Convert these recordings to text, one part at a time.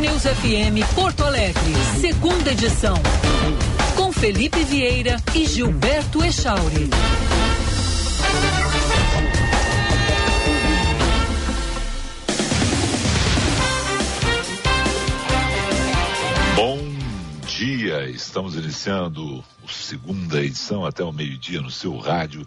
News FM Porto Alegre, segunda edição. Com Felipe Vieira e Gilberto Echauri. Bom dia, estamos iniciando a segunda edição até o meio-dia no seu rádio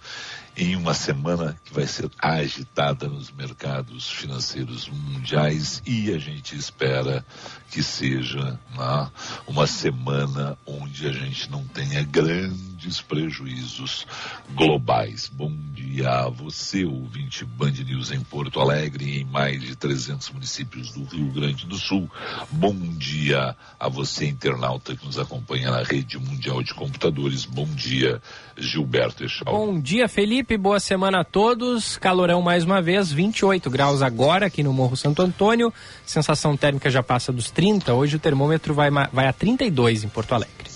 em uma semana que vai ser agitada nos mercados financeiros mundiais e a gente espera que seja né, uma semana onde a gente não tenha grandes prejuízos globais. Bom dia a você, ouvinte Band News em Porto Alegre, em mais de 300 municípios do Rio Grande do Sul. Bom dia a você, internauta que nos acompanha na rede mundial de computadores. Bom dia, Gilberto Echal. Bom dia, Felipe. Boa semana a todos. Calorão mais uma vez, 28 graus agora aqui no Morro Santo Antônio. Sensação térmica já passa dos 30. Hoje o termômetro vai, vai a 32 em Porto Alegre.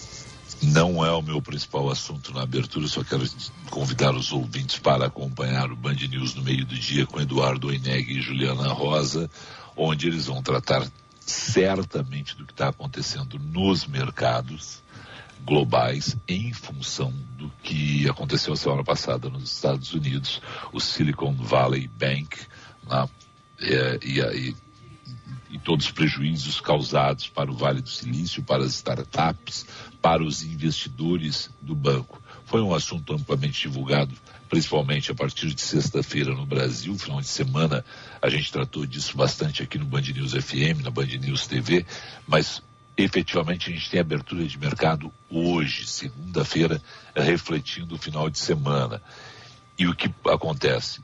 Não é o meu principal assunto na abertura, só quero convidar os ouvintes para acompanhar o Band News no meio do dia com Eduardo Oineg e Juliana Rosa, onde eles vão tratar certamente do que está acontecendo nos mercados globais em função do que aconteceu semana passada nos Estados Unidos, o Silicon Valley Bank, né, é, e, e, e todos os prejuízos causados para o Vale do Silício, para as startups, para os investidores do banco. Foi um assunto amplamente divulgado, principalmente a partir de sexta-feira no Brasil. Final de semana a gente tratou disso bastante aqui no Band News FM, na Band News TV, mas efetivamente a gente tem abertura de mercado hoje, segunda-feira, refletindo o final de semana. E o que acontece?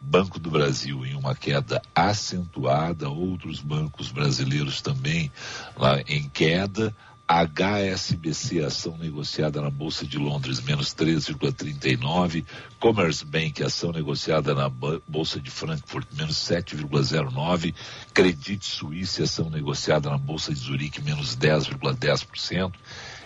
Banco do Brasil em uma queda acentuada, outros bancos brasileiros também lá em queda, HSBC, ação negociada na Bolsa de Londres, menos 3,39. Commerce Bank, ação negociada na Bolsa de Frankfurt, menos 7,09. Credit Suisse, ação negociada na Bolsa de Zurique, menos 10,10%.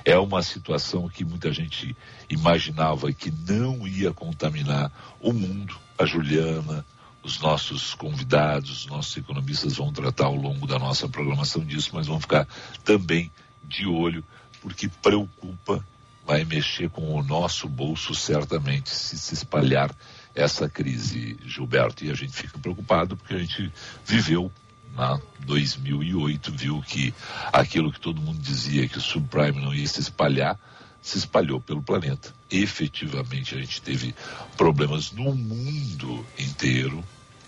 É uma situação que muita gente imaginava que não ia contaminar o mundo. A Juliana, os nossos convidados, os nossos economistas vão tratar ao longo da nossa programação disso, mas vão ficar também de olho, porque preocupa, vai mexer com o nosso bolso certamente se se espalhar essa crise, Gilberto. E a gente fica preocupado porque a gente viveu na 2008, viu que aquilo que todo mundo dizia que o subprime não ia se espalhar, se espalhou pelo planeta. Efetivamente, a gente teve problemas no mundo inteiro,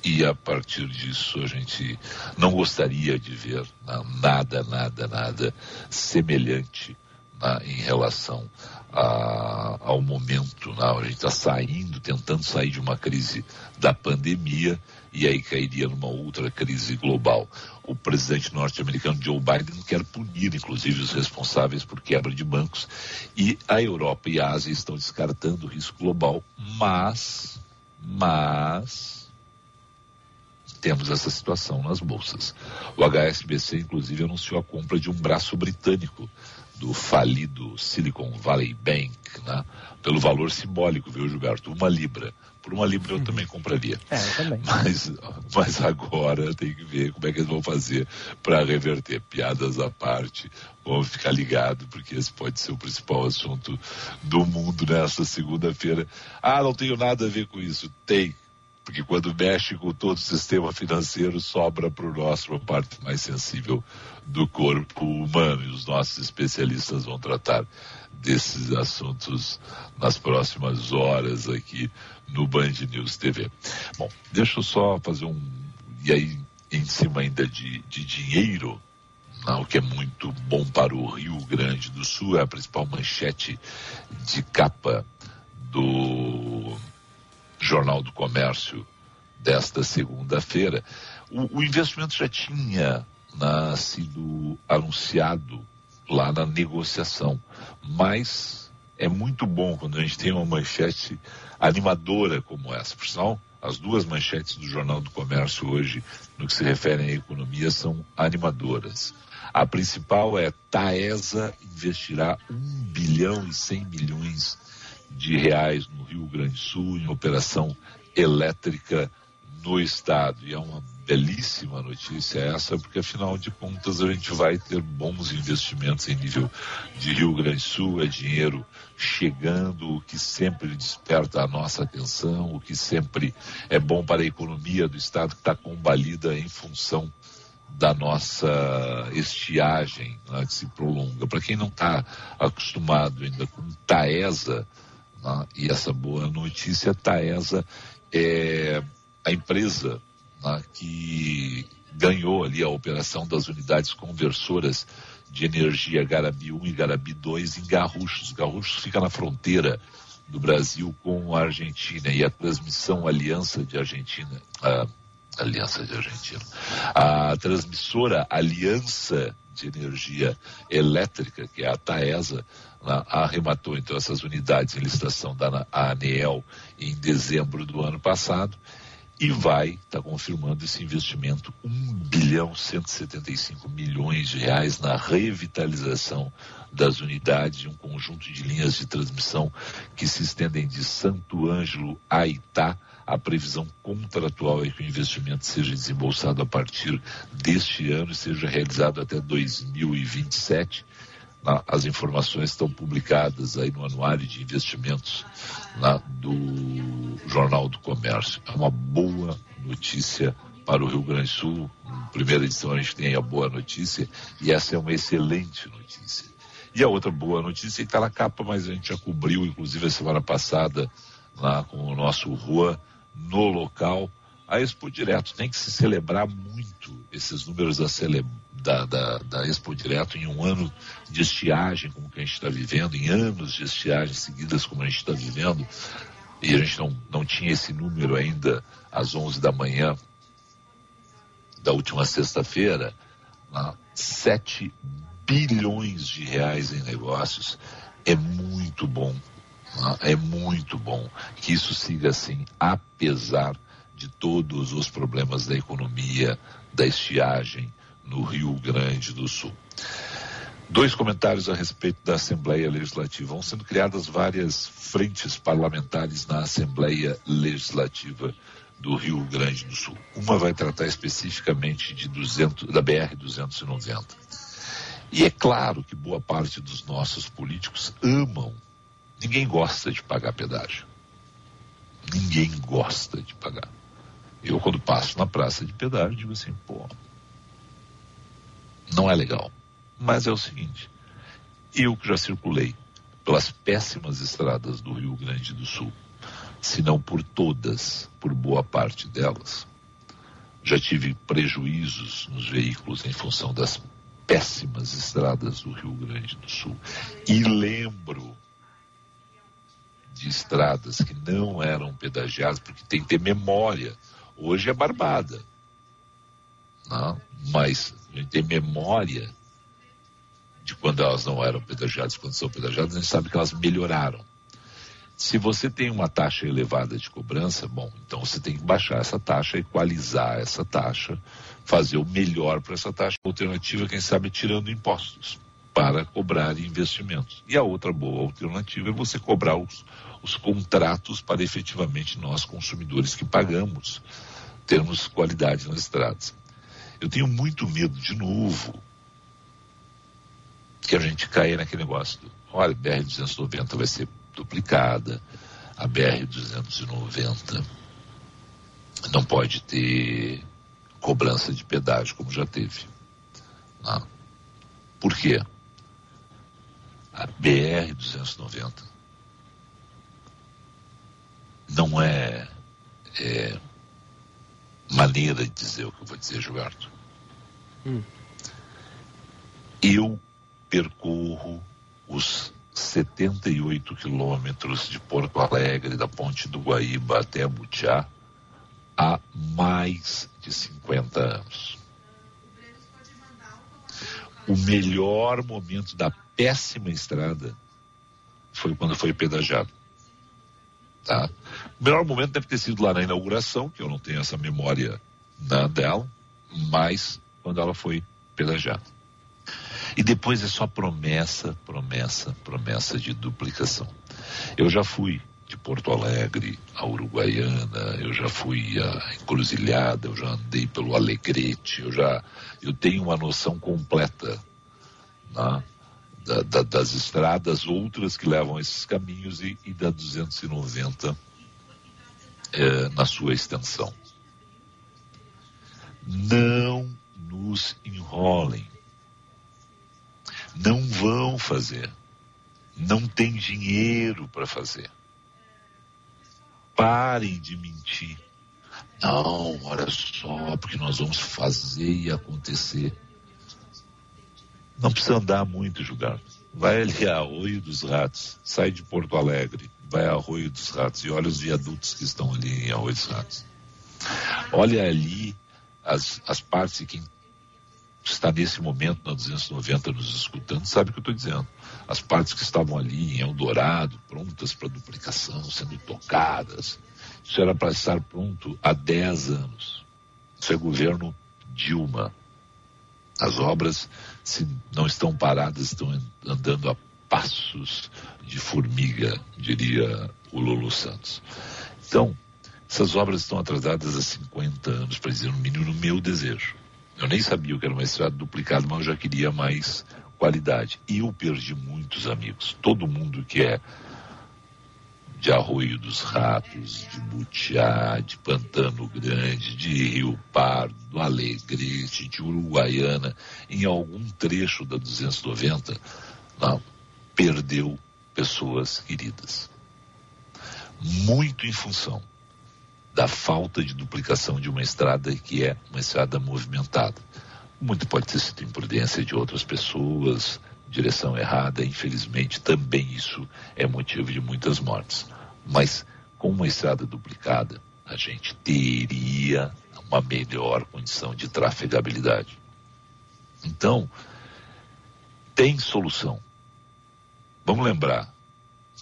e a partir disso a gente não gostaria de ver nada, nada, nada semelhante em relação a, ao momento. A gente está saindo, tentando sair de uma crise da pandemia e aí cairia numa outra crise global. O presidente norte-americano Joe Biden quer punir, inclusive, os responsáveis por quebra de bancos e a Europa e a Ásia estão descartando o risco global, mas, mas temos essa situação nas bolsas. O HSBC, inclusive, anunciou a compra de um braço britânico do falido Silicon Valley Bank, né? pelo valor simbólico, viu, Gilberto? Uma libra. Por uma libra eu uhum. também compraria. É, eu também. Mas, mas agora tem que ver como é que eles vão fazer para reverter. Piadas à parte, vamos ficar ligados, porque esse pode ser o principal assunto do mundo nesta segunda-feira. Ah, não tenho nada a ver com isso. Tem porque quando mexe com todo o sistema financeiro, sobra para o nosso uma parte mais sensível do corpo humano. E os nossos especialistas vão tratar desses assuntos nas próximas horas aqui no Band News TV. Bom, deixa eu só fazer um. E aí, em cima ainda de, de dinheiro, não, o que é muito bom para o Rio Grande do Sul, é a principal manchete de capa do Jornal do Comércio desta segunda-feira. O, o, investimento já tinha né, sido anunciado lá na negociação, mas é muito bom quando a gente tem uma manchete animadora como essa. Por sinal, as duas manchetes do Jornal do Comércio hoje, no que se refere à economia, são animadoras. A principal é Taesa investirá 1 bilhão e 100 milhões de reais no Rio Grande do Sul em operação elétrica no Estado. E é uma belíssima notícia essa, porque afinal de contas a gente vai ter bons investimentos em nível de Rio Grande do Sul, é dinheiro chegando, o que sempre desperta a nossa atenção, o que sempre é bom para a economia do Estado que está combalida em função da nossa estiagem né, que se prolonga. Para quem não está acostumado ainda com Taesa, né, e essa boa notícia, Taesa é a empresa né, que ganhou ali a operação das unidades conversoras de energia Garabi 1 e Garabi 2 em Garruchos. Garruchos fica na fronteira do Brasil com a Argentina e a transmissão Aliança de Argentina, a Aliança de Argentina, a transmissora Aliança de Energia Elétrica, que é a TAESA, arrematou então essas unidades em licitação da ANEEL em dezembro do ano passado e vai estar tá confirmando esse investimento 1 bilhão 175 milhões de reais na revitalização das unidades e um conjunto de linhas de transmissão que se estendem de Santo Ângelo a Itá. A previsão contratual é que o investimento seja desembolsado a partir deste ano e seja realizado até 2027 as informações estão publicadas aí no Anuário de Investimentos do Jornal do Comércio. É uma boa notícia para o Rio Grande do Sul. Primeira edição a gente tem a boa notícia e essa é uma excelente notícia. E a outra boa notícia está na capa, mas a gente já cobriu, inclusive a semana passada, lá com o nosso Rua, no local, a Expo Direto. Tem que se celebrar muito esses números da celebrar da, da, da Expo Direto em um ano de estiagem como que a gente está vivendo, em anos de estiagem seguidas como a gente está vivendo, e a gente não, não tinha esse número ainda às 11 da manhã da última sexta-feira, 7 bilhões de reais em negócios. É muito bom, é muito bom que isso siga assim, apesar de todos os problemas da economia, da estiagem, no Rio Grande do Sul. Dois comentários a respeito da Assembleia Legislativa. Vão sendo criadas várias frentes parlamentares na Assembleia Legislativa do Rio Grande do Sul. Uma vai tratar especificamente de 200, da BR-290. E é claro que boa parte dos nossos políticos amam. Ninguém gosta de pagar pedágio. Ninguém gosta de pagar. Eu, quando passo na praça de pedágio, digo assim, pô, não é legal. Mas é o seguinte: eu que já circulei pelas péssimas estradas do Rio Grande do Sul, se não por todas, por boa parte delas, já tive prejuízos nos veículos em função das péssimas estradas do Rio Grande do Sul. E lembro de estradas que não eram pedagiadas, porque tem que ter memória. Hoje é barbada. Não? Mas a gente tem memória de quando elas não eram pedagiadas, quando são pedagiadas, a gente sabe que elas melhoraram. Se você tem uma taxa elevada de cobrança, bom, então você tem que baixar essa taxa, equalizar essa taxa, fazer o melhor para essa taxa. alternativa, quem sabe, tirando impostos para cobrar investimentos. E a outra boa alternativa é você cobrar os, os contratos para efetivamente nós, consumidores que pagamos, termos qualidade nas estradas. Eu tenho muito medo, de novo, que a gente caia naquele negócio do, olha, a BR-290 vai ser duplicada, a BR-290 não pode ter cobrança de pedágio como já teve. Não. Né? Por quê? A BR-290 não é, é maneira de dizer o que eu vou dizer, Gilberto. Hum. Eu percorro os 78 quilômetros de Porto Alegre, da Ponte do Guaíba até Butiá, há mais de 50 anos. O melhor momento da péssima estrada foi quando foi pedagiado. Tá? O melhor momento deve ter sido lá na inauguração, que eu não tenho essa memória né, dela, mas quando ela foi pedagiada. E depois é só promessa, promessa, promessa de duplicação. Eu já fui de Porto Alegre a Uruguaiana, eu já fui a Encruzilhada, eu já andei pelo Alegrete, eu já eu tenho uma noção completa né, da, da, das estradas outras que levam esses caminhos e, e da 290 é, na sua extensão. Não nos enrolem. Não vão fazer. Não tem dinheiro para fazer. Parem de mentir. Não, olha só, porque nós vamos fazer e acontecer. Não precisa andar muito, julgar. Vai ali a Arroio dos Ratos, sai de Porto Alegre, vai a Arroio dos Ratos e olha os viadutos que estão ali em Arroio dos Ratos. Olha ali as, as partes de quem está nesse momento na 290 nos escutando sabe o que eu estou dizendo. As partes que estavam ali em Eldorado, prontas para duplicação, sendo tocadas. Isso era para estar pronto há 10 anos. Isso é governo Dilma. As obras, se não estão paradas, estão andando a passos de formiga, diria o Lulu Santos. Então, essas obras estão atrasadas há 50 anos, para dizer no mínimo, no meu desejo. Eu nem sabia que era uma estrada duplicada, mas eu já queria mais qualidade. E eu perdi muitos amigos. Todo mundo que é de Arroio dos Ratos, de Butiá, de Pantano Grande, de Rio Pardo, do Alegrete, de Uruguaiana, em algum trecho da 290, não, perdeu pessoas queridas. Muito em função da falta de duplicação de uma estrada que é uma estrada movimentada. Muito pode ter sido imprudência de outras pessoas, direção errada, infelizmente também isso é motivo de muitas mortes. Mas com uma estrada duplicada, a gente teria uma melhor condição de trafegabilidade. Então, tem solução. Vamos lembrar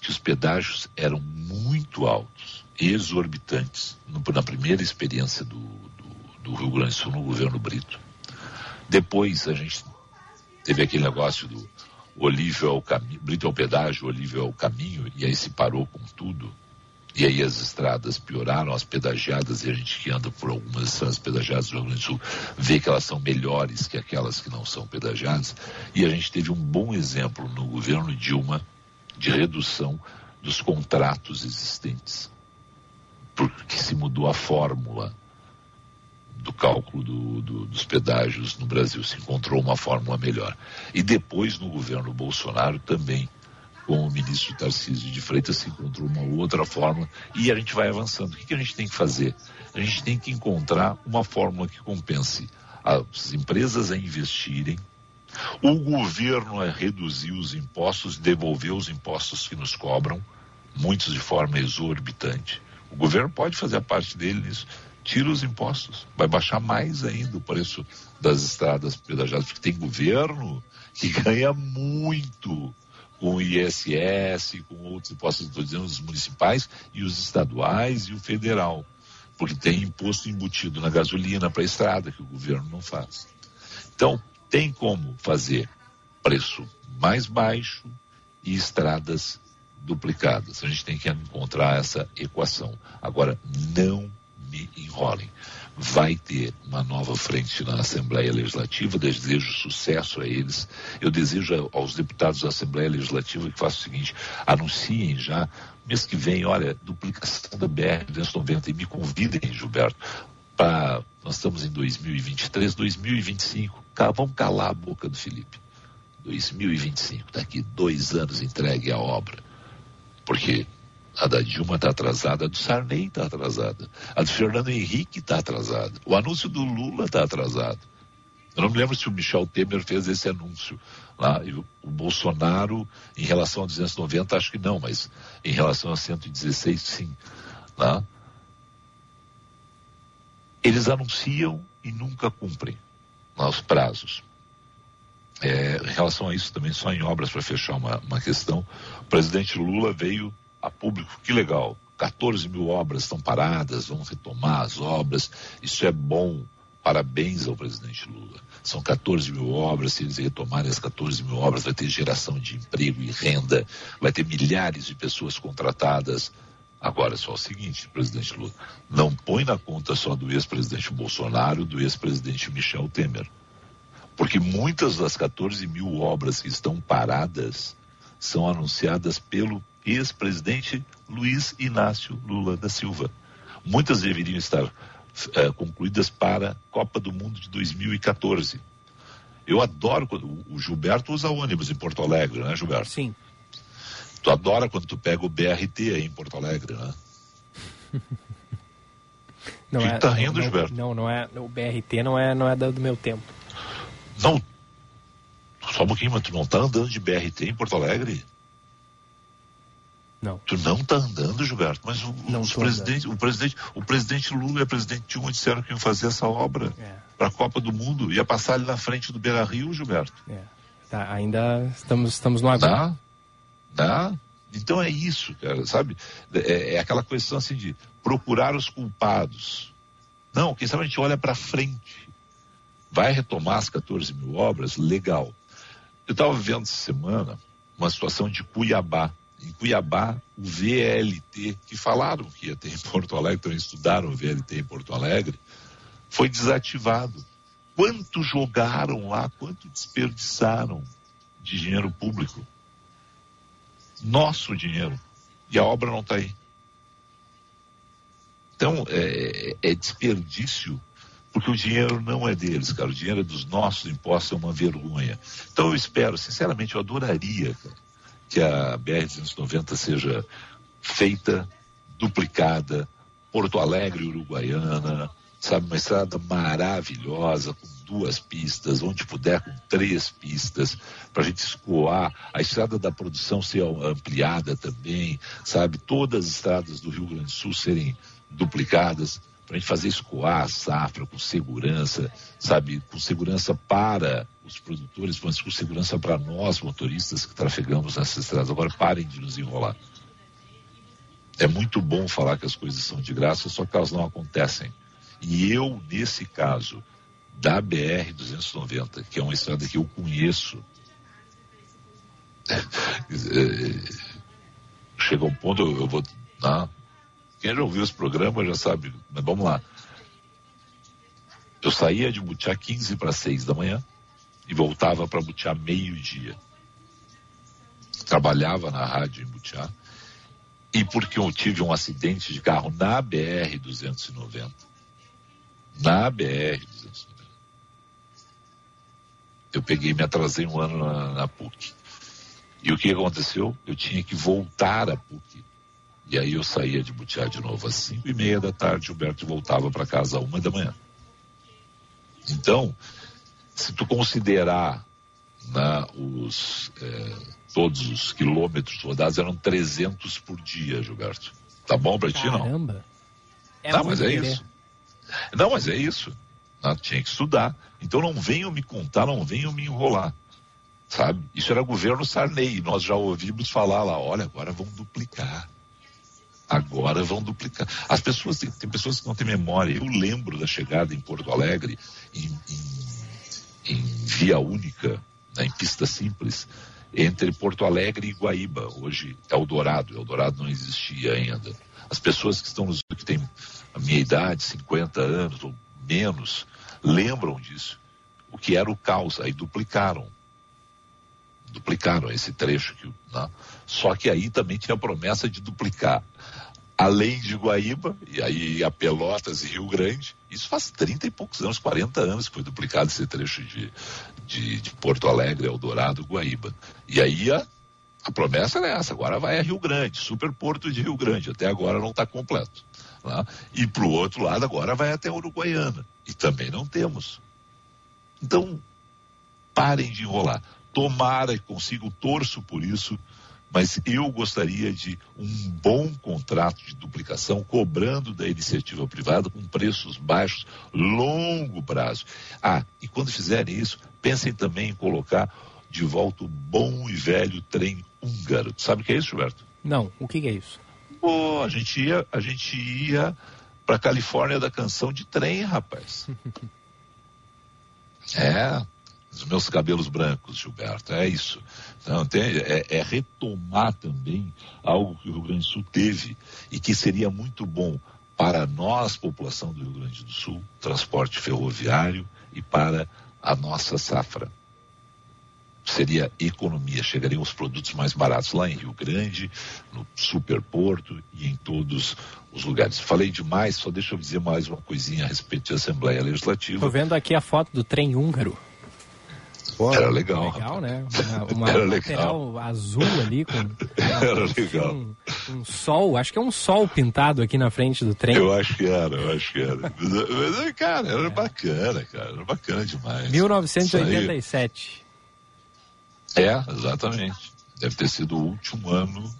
que os pedágios eram muito altos, exorbitantes, na primeira experiência do, do, do Rio Grande do Sul no governo Brito. Depois a gente teve aquele negócio do Olívio é o caminho, Brito é o pedágio, Olívio é o caminho, e aí se parou com tudo. E aí as estradas pioraram, as pedagiadas, e a gente que anda por algumas estradas pedagiadas do Rio Grande do Sul vê que elas são melhores que aquelas que não são pedagiadas. E a gente teve um bom exemplo no governo Dilma de redução dos contratos existentes, porque se mudou a fórmula do cálculo do, do, dos pedágios no Brasil, se encontrou uma fórmula melhor. E depois no governo Bolsonaro também com o ministro Tarcísio de Freitas se encontrou uma outra fórmula e a gente vai avançando. O que, que a gente tem que fazer? A gente tem que encontrar uma fórmula que compense as empresas a investirem, o governo a reduzir os impostos, devolver os impostos que nos cobram, muitos de forma exorbitante. O governo pode fazer a parte dele nisso. Tira os impostos, vai baixar mais ainda o preço das estradas pedagiadas, porque tem governo que ganha muito com o ISS, com outros impostos, estou dizendo, os municipais e os estaduais e o federal, porque tem imposto embutido na gasolina para a estrada, que o governo não faz. Então, tem como fazer preço mais baixo e estradas duplicadas. A gente tem que encontrar essa equação. Agora, não me enrolem vai ter uma nova frente na Assembleia Legislativa, desejo sucesso a eles. Eu desejo aos deputados da Assembleia Legislativa que façam o seguinte, anunciem já, mês que vem, olha, duplicação da BR-290 e me convidem, Gilberto, nós estamos em 2023, 2025, vamos calar a boca do Felipe. 2025, daqui dois anos entregue a obra. Porque a da Dilma está atrasada, a do Sarney está atrasada, a do Fernando Henrique está atrasada, o anúncio do Lula está atrasado. Eu não me lembro se o Michel Temer fez esse anúncio lá. O, o Bolsonaro, em relação a 290, acho que não, mas em relação a 116, sim. Lá. Eles anunciam e nunca cumprem lá, os prazos. É, em relação a isso, também só em obras para fechar uma, uma questão, o presidente Lula veio a público, que legal. 14 mil obras estão paradas, vamos retomar as obras, isso é bom. Parabéns ao presidente Lula. São 14 mil obras, se eles retomarem as 14 mil obras, vai ter geração de emprego e renda, vai ter milhares de pessoas contratadas Agora, só o seguinte, presidente Lula, não põe na conta só do ex-presidente Bolsonaro, do ex-presidente Michel Temer. Porque muitas das 14 mil obras que estão paradas são anunciadas pelo ex-presidente Luiz Inácio Lula da Silva. Muitas deveriam estar é, concluídas para a Copa do Mundo de 2014. Eu adoro quando o Gilberto usa ônibus em Porto Alegre, né, Gilberto? Sim. Tu adora quando tu pega o BRT aí em Porto Alegre, né? Não que é, tá rindo, não, Gilberto? Não, não é. O BRT não é, não é do meu tempo. Não. Só um pouquinho, mas tu não tá andando de BRT em Porto Alegre? Não. Tu não tá andando, Gilberto, mas o, Não os presidente, o, presidente, o presidente Lula e a presidente Dilma disseram que iam fazer essa obra É. para a Copa do Mundo. Ia passar ali na frente do Beira Rio, Gilberto. É. Tá, ainda estamos, estamos no aguardo. Dá? Dá? Então é isso, cara, sabe? É, é aquela questão assim de procurar os culpados. Não, quem sabe a gente olha para frente. Vai retomar as 14 mil obras? Legal. Eu estava vendo essa semana uma situação de Cuiabá. Em Cuiabá, o VLT, que falaram que ia ter em Porto Alegre, também estudaram o VLT em Porto Alegre, foi desativado. Quanto jogaram lá, quanto desperdiçaram de dinheiro público? Nosso dinheiro. E a obra não está aí. Então, é, é desperdício, porque o dinheiro não é deles, cara. O dinheiro é dos nossos impostos, é uma vergonha. Então, eu espero, sinceramente, eu adoraria cara, que a BR-290 seja feita, duplicada, Porto Alegre, Uruguaiana, sabe, uma estrada maravilhosa, com duas pistas, onde puder com três pistas, para a gente escoar, a estrada da produção ser ampliada também, sabe, todas as estradas do Rio Grande do Sul serem duplicadas, para a gente fazer escoar a safra com segurança, sabe, com segurança para os produtores, mas com segurança para nós, motoristas que trafegamos nessas estradas. Agora parem de nos enrolar. É muito bom falar que as coisas são de graça, só que elas não acontecem. E eu, nesse caso, da BR-290, que é uma estrada que eu conheço, chega um ponto, eu, vou. Não, quem já ouviu esse programa já sabe, mas vamos lá. Eu saía de Butiá 15 para 6 da manhã e voltava para Butiá meio-dia. Trabalhava na rádio em Butiá e porque eu tive um acidente de carro na BR-290, na BR-290, eu peguei me atrasei um ano na, na PUC. E o que aconteceu? Eu tinha que voltar à PUC. E aí eu saía de Butiá de novo às cinco e meia da tarde, o Gilberto voltava para casa às uma da manhã. Então, se tu considerar né, os, é, todos os quilômetros rodados, eram 300 por dia, Gilberto. Tá bom para ti, não? Caramba. É não, mas é querer. isso. Não, mas é isso. Né, tinha que estudar. Então não venham me contar, não venham me enrolar. Sabe? Isso era governo Sarney. Nós já ouvimos falar lá, olha, agora vão duplicar. Agora vão duplicar. As pessoas, tem, tem pessoas que não têm memória. Eu lembro da chegada em Porto Alegre, em, em, em via única, né, em pista simples, entre Porto Alegre e Guaíba. Hoje é Eldorado. Eldorado não existia ainda. As pessoas que estão nos, que têm a minha idade, 50 anos ou menos, lembram disso. O que era o caos. Aí duplicaram. Duplicaram esse trecho. Que, né? Só que aí também tinha a promessa de duplicar além de Guaíba, e aí a Pelotas e Rio Grande, isso faz 30 e poucos anos, 40 anos que foi duplicado esse trecho de, de, de Porto Alegre, Eldorado, Guaíba. E aí a, a promessa era essa, agora vai a Rio Grande, superporto de Rio Grande, até agora não está completo. Né? E para o outro lado agora vai até Uruguaiana, e também não temos. Então, parem de enrolar. Tomara que consigam, torço por isso, mas eu gostaria de um bom contrato de duplicação, cobrando da iniciativa privada com preços baixos, longo prazo. Ah, e quando fizerem isso, pensem também em colocar de volta o bom e velho trem húngaro. Sabe o que é isso, Gilberto? Não, o que, é isso? Pô, a gente ia, a gente ia para Califórnia da canção de trem, rapaz. É, os meus cabelos brancos, Gilberto. É isso. Então, tem, é, é, retomar também algo que o Rio Grande do Sul teve e que seria muito bom para nós, população do Rio Grande do Sul, transporte ferroviário e para a nossa safra. Seria economia, chegariam os produtos mais baratos lá em Rio Grande, no Superporto e em todos os lugares. Falei demais, só deixa eu dizer mais uma coisinha a respeito da Assembleia Legislativa. Estou vendo aqui a foto do trem húngaro. Pô, era legal. Legal, né? Uma, uma era legal. azul ali com. era legal. Um, um, sol, acho que é um sol pintado aqui na frente do trem. Eu acho que era, eu acho que era. Mas, cara, era é. bacana, cara. Era bacana demais. 1987. É, exatamente. Deve ter sido o último ano.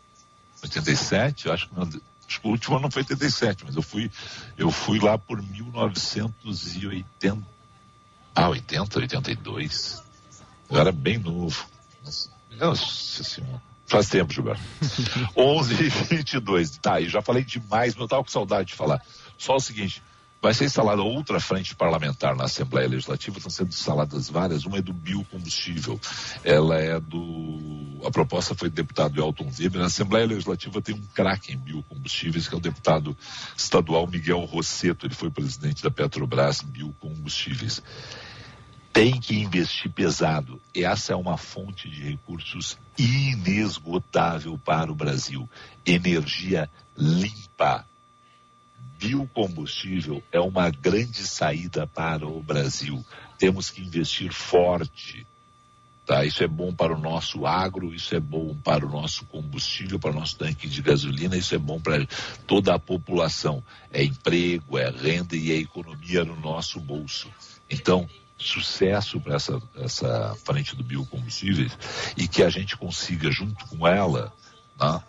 87, eu acho que. Não, acho que o último ano não foi 87, mas eu fui, eu fui lá por 1980. Ah, 80, 82. Eu era bem novo. Nossa senhora. Faz tempo, Gilberto. 11 e 22. Tá, e já falei demais, mas eu estava com saudade de falar. Só o seguinte: vai ser instalada outra frente parlamentar na Assembleia Legislativa, estão sendo instaladas várias. Uma é do biocombustível, ela é do. A proposta foi do deputado Elton Weber. Na Assembleia Legislativa tem um craque em biocombustíveis, que é o deputado estadual Miguel Rosseto. Ele foi presidente da Petrobras Biocombustíveis tem que investir pesado. Essa é uma fonte de recursos inesgotável para o Brasil. Energia limpa. Biocombustível é uma grande saída para o Brasil. Temos que investir forte. Tá? Isso é bom para o nosso agro, isso é bom para o nosso combustível, para o nosso tanque de gasolina, isso é bom para toda a população. É emprego, é renda e é economia no nosso bolso. Então, sucesso para essa, essa frente do biocombustíveis e que a gente consiga, junto com ela, né,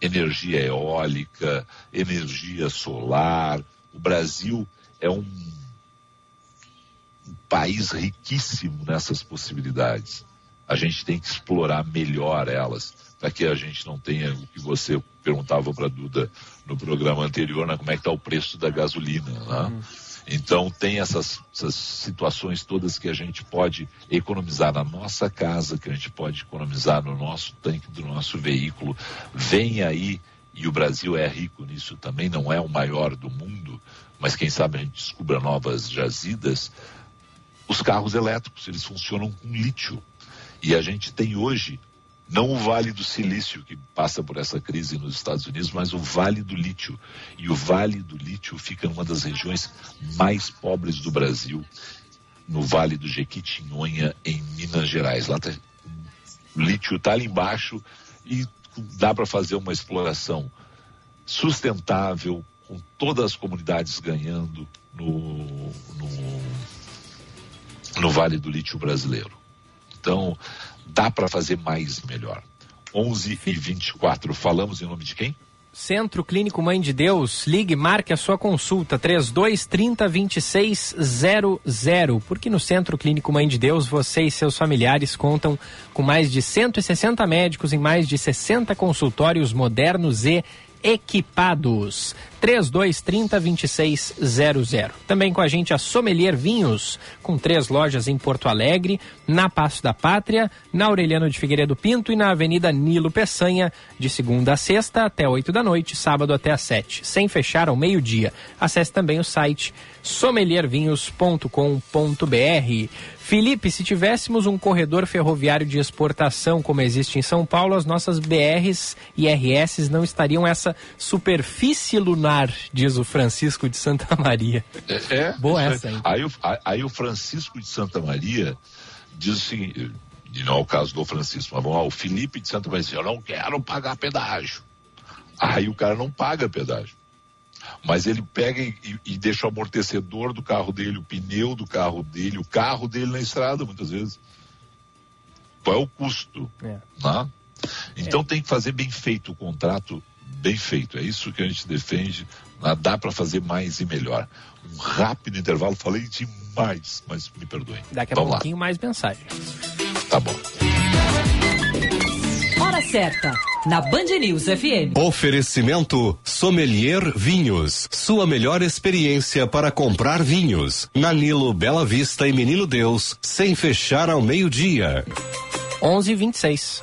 energia eólica, energia solar. O Brasil é um, um país riquíssimo nessas possibilidades. A gente tem que explorar melhor elas, para que a gente não tenha o que você perguntava para Duda no programa anterior, né, como é que está o preço da gasolina. Né? Uhum. Então tem essas, essas, situações todas que a gente pode economizar na nossa casa, que a gente pode economizar no nosso tanque do nosso veículo. Vem aí, e o Brasil é rico nisso também, não é o maior do mundo, mas quem sabe a gente descubra novas jazidas. Os carros elétricos, eles funcionam com lítio. E a gente tem hoje não o Vale do Silício, que passa por essa crise nos Estados Unidos, mas o Vale do Lítio. E o Vale do Lítio fica numa das regiões mais pobres do Brasil, no Vale do Jequitinhonha, em Minas Gerais. Lá tá, o lítio está ali embaixo e dá para fazer uma exploração sustentável, com todas as comunidades ganhando no, no, no Vale do Lítio brasileiro. Então, dá para fazer mais melhor. 11 e 24, falamos em nome de quem? Centro Clínico Mãe de Deus, ligue, marque a sua consulta, 3230 2600. Porque no Centro Clínico Mãe de Deus, você e seus familiares contam com mais de 160 médicos em mais de 60 consultórios modernos e equipados. 3230 2600. Também com a gente a Sommelier Vinhos, com três lojas em Porto Alegre, na Passo da Pátria, na Aureliano de Figueiredo Pinto e na Avenida Nilo Peçanha, de segunda a sexta até 8 da noite, sábado até às 7, sem fechar ao meio-dia. Acesse também o site sommeliervinhos.com.br. Felipe, se tivéssemos um corredor ferroviário de exportação como existe em São Paulo, as nossas BRs e RS não estariam essa superfície lunar, diz o Francisco de Santa Maria. É, é Boa essa, hein? Aí, aí o Francisco de Santa Maria diz o seguinte, e não é o caso do Francisco, mas vamos lá, o Felipe de Santa Maria diz, eu não quero pagar pedágio. Aí o cara não paga pedágio mas ele pega e, e, deixa o amortecedor do carro dele, o pneu do carro dele, o carro dele na estrada, muitas vezes. Qual é o custo? É. Né? Então é. tem que fazer bem feito o contrato, bem feito. É isso que a gente defende. Dá para fazer mais e melhor. Um rápido intervalo, falei demais, mas me perdoem. Daqui a Vamos pouquinho lá. mais mensagens. Tá bom certa, na Band News FM. Oferecimento Sommelier Vinhos. Sua melhor experiência para comprar vinhos. Nanilo Bela Vista e Menino Deus, sem fechar ao meio-dia. 11:26.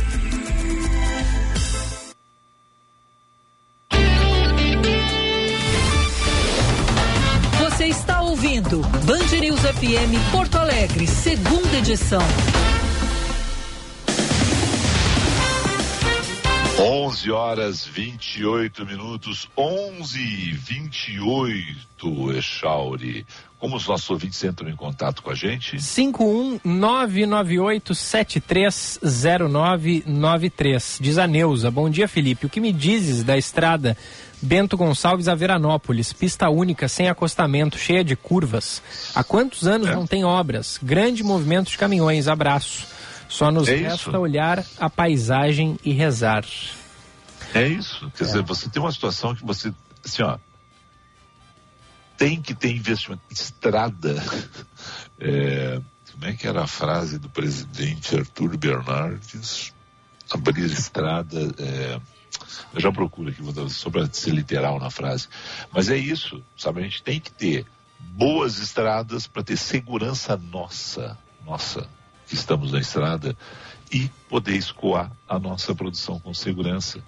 Você está ouvindo Band News FM Porto Alegre, segunda edição. 11 horas 28 minutos, 11 e 28, Echauri. Como os nossos ouvintes entram em contato com a gente? 51998730993. Diz a Neuza. Bom dia, Felipe. O que me dizes da estrada Bento Gonçalves a Veranópolis, pista única, sem acostamento, cheia de curvas? Há quantos anos É. não tem obras? Grande movimento de caminhões. Abraço. Só nos É resta isso. olhar a paisagem e rezar. É isso. Quer dizer, você tem uma situação que você, assim, ó, tem que ter investimento. Estrada. É, como é que era a frase do presidente Arthur Bernardes? Abrir estrada. Eu já procuro aqui, só para ser literal na frase. Mas é isso, sabe? A gente tem que ter boas estradas para ter segurança nossa, nossa, que estamos na estrada, e poder escoar a nossa produção com segurança.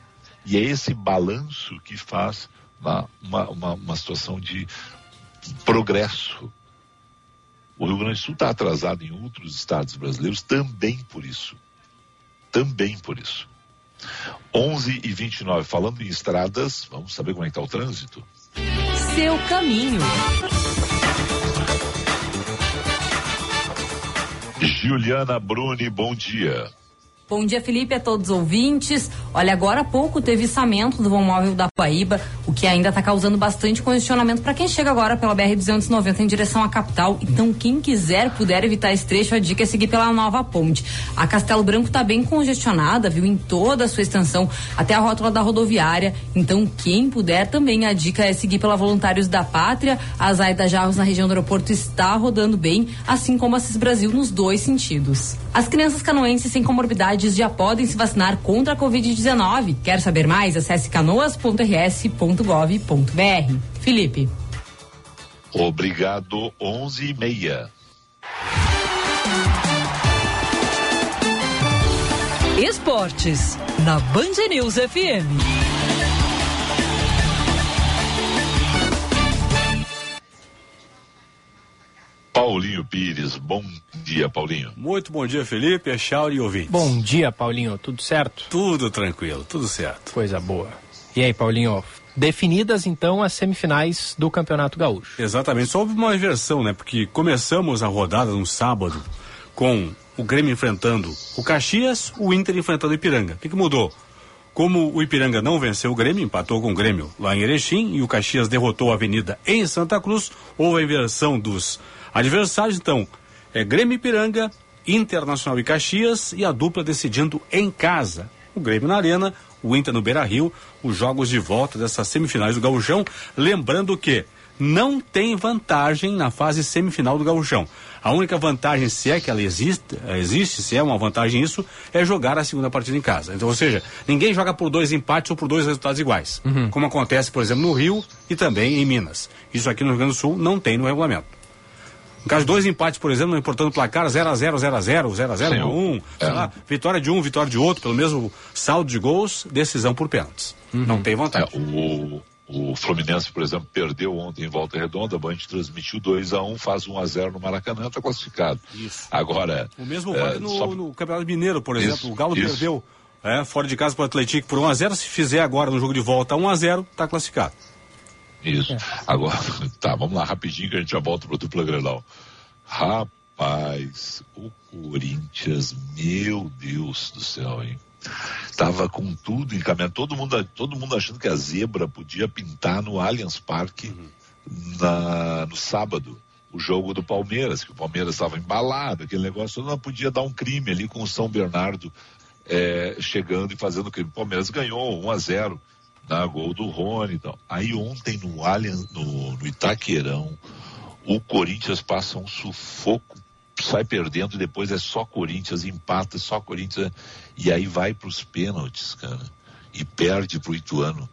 E é esse balanço que faz uma, uma, uma situação de progresso. O Rio Grande do Sul está atrasado em outros estados brasileiros também por isso. Também por isso. 11 e 29, falando em estradas, vamos saber como é que está o trânsito? Seu caminho. Juliana Bruni, bom dia. Bom dia, Felipe, a todos os ouvintes. Olha, agora há pouco teve içamento do vão móvel da Paíba, o que ainda está causando bastante congestionamento para quem chega agora pela BR-290 em direção à capital. Então, quem quiser, puder evitar esse trecho, a dica é seguir pela nova ponte. A Castelo Branco está bem congestionada, viu, em toda a sua extensão, até a rótula da rodoviária. Então, quem puder, também a dica é seguir pela Voluntários da Pátria. A Zaida Jarros na região do aeroporto está rodando bem, assim como a CIS Brasil nos dois sentidos. As crianças canoenses sem já podem se vacinar contra a Covid-19. Quer saber mais? Acesse canoas.rs.gov.br. Felipe. Obrigado, 11 e meia. Esportes, na Band News FM. Paulinho Pires. Bom dia, Paulinho. Muito bom dia, Felipe, Echauri e ouvintes. Bom dia, Paulinho. Tudo certo? Tudo tranquilo, tudo certo. Coisa boa. E aí, Paulinho? Definidas então as semifinais do Campeonato Gaúcho. Exatamente, só houve uma inversão, né? Porque começamos a rodada no sábado com o Grêmio enfrentando o Caxias, o Inter enfrentando o Ipiranga. O que, que mudou? Como o Ipiranga não venceu o Grêmio, empatou com o Grêmio lá em Erechim e o Caxias derrotou a Avenida em Santa Cruz, houve a inversão dos adversários. Então, é Grêmio Ipiranga, Internacional e Caxias e a dupla decidindo em casa. O Grêmio na Arena, o Inter no Beira Rio, os jogos de volta dessas semifinais do Gauchão. Lembrando que não tem vantagem na fase semifinal do Gauchão. A única vantagem, se é que ela existe, existe, se é uma vantagem isso, é jogar a segunda partida em casa. Então, ou seja, ninguém joga por dois empates ou por dois resultados iguais. Uhum. Como acontece, por exemplo, no Rio e também em Minas. Isso aqui no Rio Grande do Sul não tem no regulamento. No caso dois empates, por exemplo, não importando o placar 0x0, 0x0, 0x0, 1, sei lá, vitória de um, vitória de outro, pelo mesmo saldo de gols, decisão por pênaltis. Uhum. Não tem vantagem. É, o, o Fluminense, por exemplo, perdeu ontem em volta redonda, a Band transmitiu 2 a 1 um, faz 1 um a 0 no Maracanã, está classificado. Isso. Agora. O mesmo vale é, no, só... no, Campeonato Mineiro, por exemplo. Isso, o Galo isso. perdeu é, fora de casa para o Atlético por 1 a 0 Se fizer agora no jogo de volta 1 a 0 está classificado. Isso. É. Agora, tá, vamos lá rapidinho que a gente já volta para o dupla Grenal. Rapaz, o Corinthians, meu Deus do céu, hein? Tava com tudo encaminhado, todo mundo, todo mundo achando que a zebra podia pintar no Allianz Parque uhum. na, no sábado o jogo do Palmeiras, que o Palmeiras estava embalado, aquele negócio, não podia dar um crime ali com o São Bernardo é, chegando e fazendo crime. O Palmeiras ganhou 1 a 0 na gol do Rony e tal. Aí ontem no Allianz, no, no Itaquerão, o Corinthians passa um sufoco sai perdendo, depois é só Corinthians, empata, só Corinthians, e aí vai para os pênaltis, cara, e perde pro Ituano.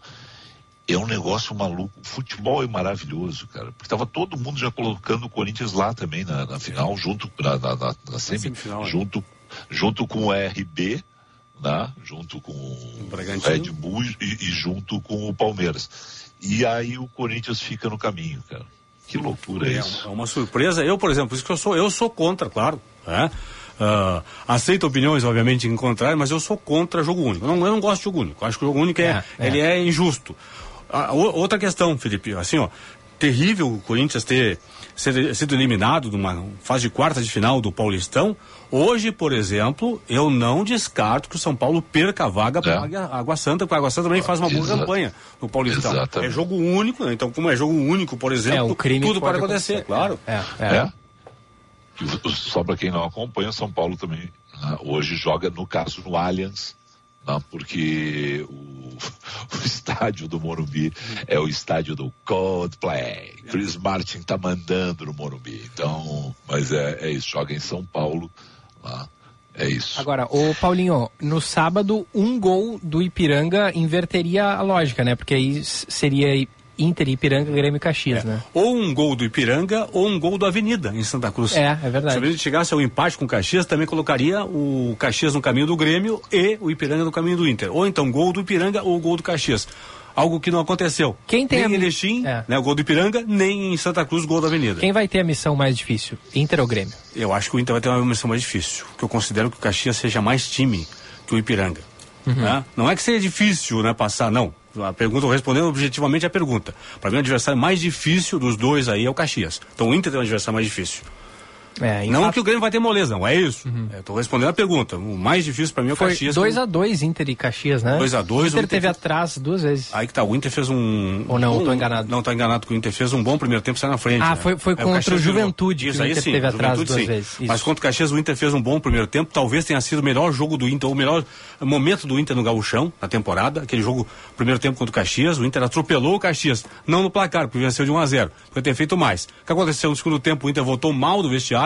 É um negócio maluco. O futebol é maravilhoso, cara. Porque tava todo mundo já colocando o Corinthians lá também na, na final, junto na, na, na, na semi, semifinal, é. junto, junto com o RB, né? junto com o Red Bull e, e junto com o Palmeiras. E aí o Corinthians fica no caminho, cara. Que loucura é, isso. É uma surpresa. Eu, por exemplo, isso que eu sou, eu sou contra, claro. Né? Uh, aceito opiniões, obviamente, em contrário, mas eu sou contra jogo único. Eu não, eu não gosto de jogo único. Eu acho que o jogo único é, é, ele é injusto. Uh, outra questão, Felipe, assim, ó, terrível o Corinthians ter sido eliminado numa fase de quarta de final do Paulistão, Hoje, por exemplo, eu não descarto que o São Paulo perca a vaga para é. a Água Santa, porque a Água Santa também faz uma boa Exato. campanha no Paulistão. Exatamente. É jogo único, né? então como é jogo único, por exemplo, é, tudo pode acontecer, acontecer. claro. É, é. é. Só para quem não acompanha, o São Paulo também né, hoje joga, no caso, no Allianz, né, porque o, o, estádio do Morumbi é o estádio do Coldplay. Chris Martin tá mandando no Morumbi. Então, mas é, é isso, joga em São Paulo ah, é isso. Agora, o Paulinho, no sábado, um gol do Ipiranga inverteria a lógica, né? Porque aí seria Inter, Ipiranga, Grêmio e Caxias, é. né? Ou um gol do Ipiranga ou um gol do Avenida, em Santa Cruz. É, é verdade. Se a gente chegasse ao empate com o Caxias, também colocaria o Caxias no caminho do Grêmio e o Ipiranga no caminho do Inter. Ou então gol do Ipiranga ou gol do Caxias algo que não aconteceu. Quem tem nem em Erechim, é. né, o gol do Ipiranga, nem em Santa Cruz, o gol da Avenida. Quem vai ter a missão mais difícil, Inter ou Grêmio? Eu acho que o Inter vai ter uma missão mais difícil, porque eu considero que o Caxias seja mais time que o Ipiranga. Uhum. Né? Não é que seja difícil né, passar, não. A pergunta, respondendo objetivamente a pergunta. Para mim, o adversário mais difícil dos dois aí é o Caxias. Então o Inter tem um adversário mais difícil. É, não fato... que o Grêmio vai ter moleza, não, é isso. Uhum. Estou respondendo a pergunta. O mais difícil para mim é o Foi Caxias. 2x2 Inter e Caxias, né? 2x2. O Inter teve atrás duas vezes. Aí que tá, o Inter fez um. Ou não, um, tô enganado. Não, tô enganado que o Inter fez um bom primeiro tempo, sai na frente. Ah, né? foi, foi contra o, o Juventude isso, que o Inter sim, teve atrás duas sim. vezes. Isso. Mas contra o Caxias, o Inter fez um bom primeiro tempo. Talvez tenha sido o melhor jogo do Inter, o melhor momento do Inter no Gauchão, na temporada. Aquele jogo, primeiro tempo contra o Caxias. O Inter atropelou o Caxias. Não no placar, porque venceu de 1 a 0 Foi ter feito mais. O que aconteceu no segundo tempo? O Inter voltou mal do vestiário.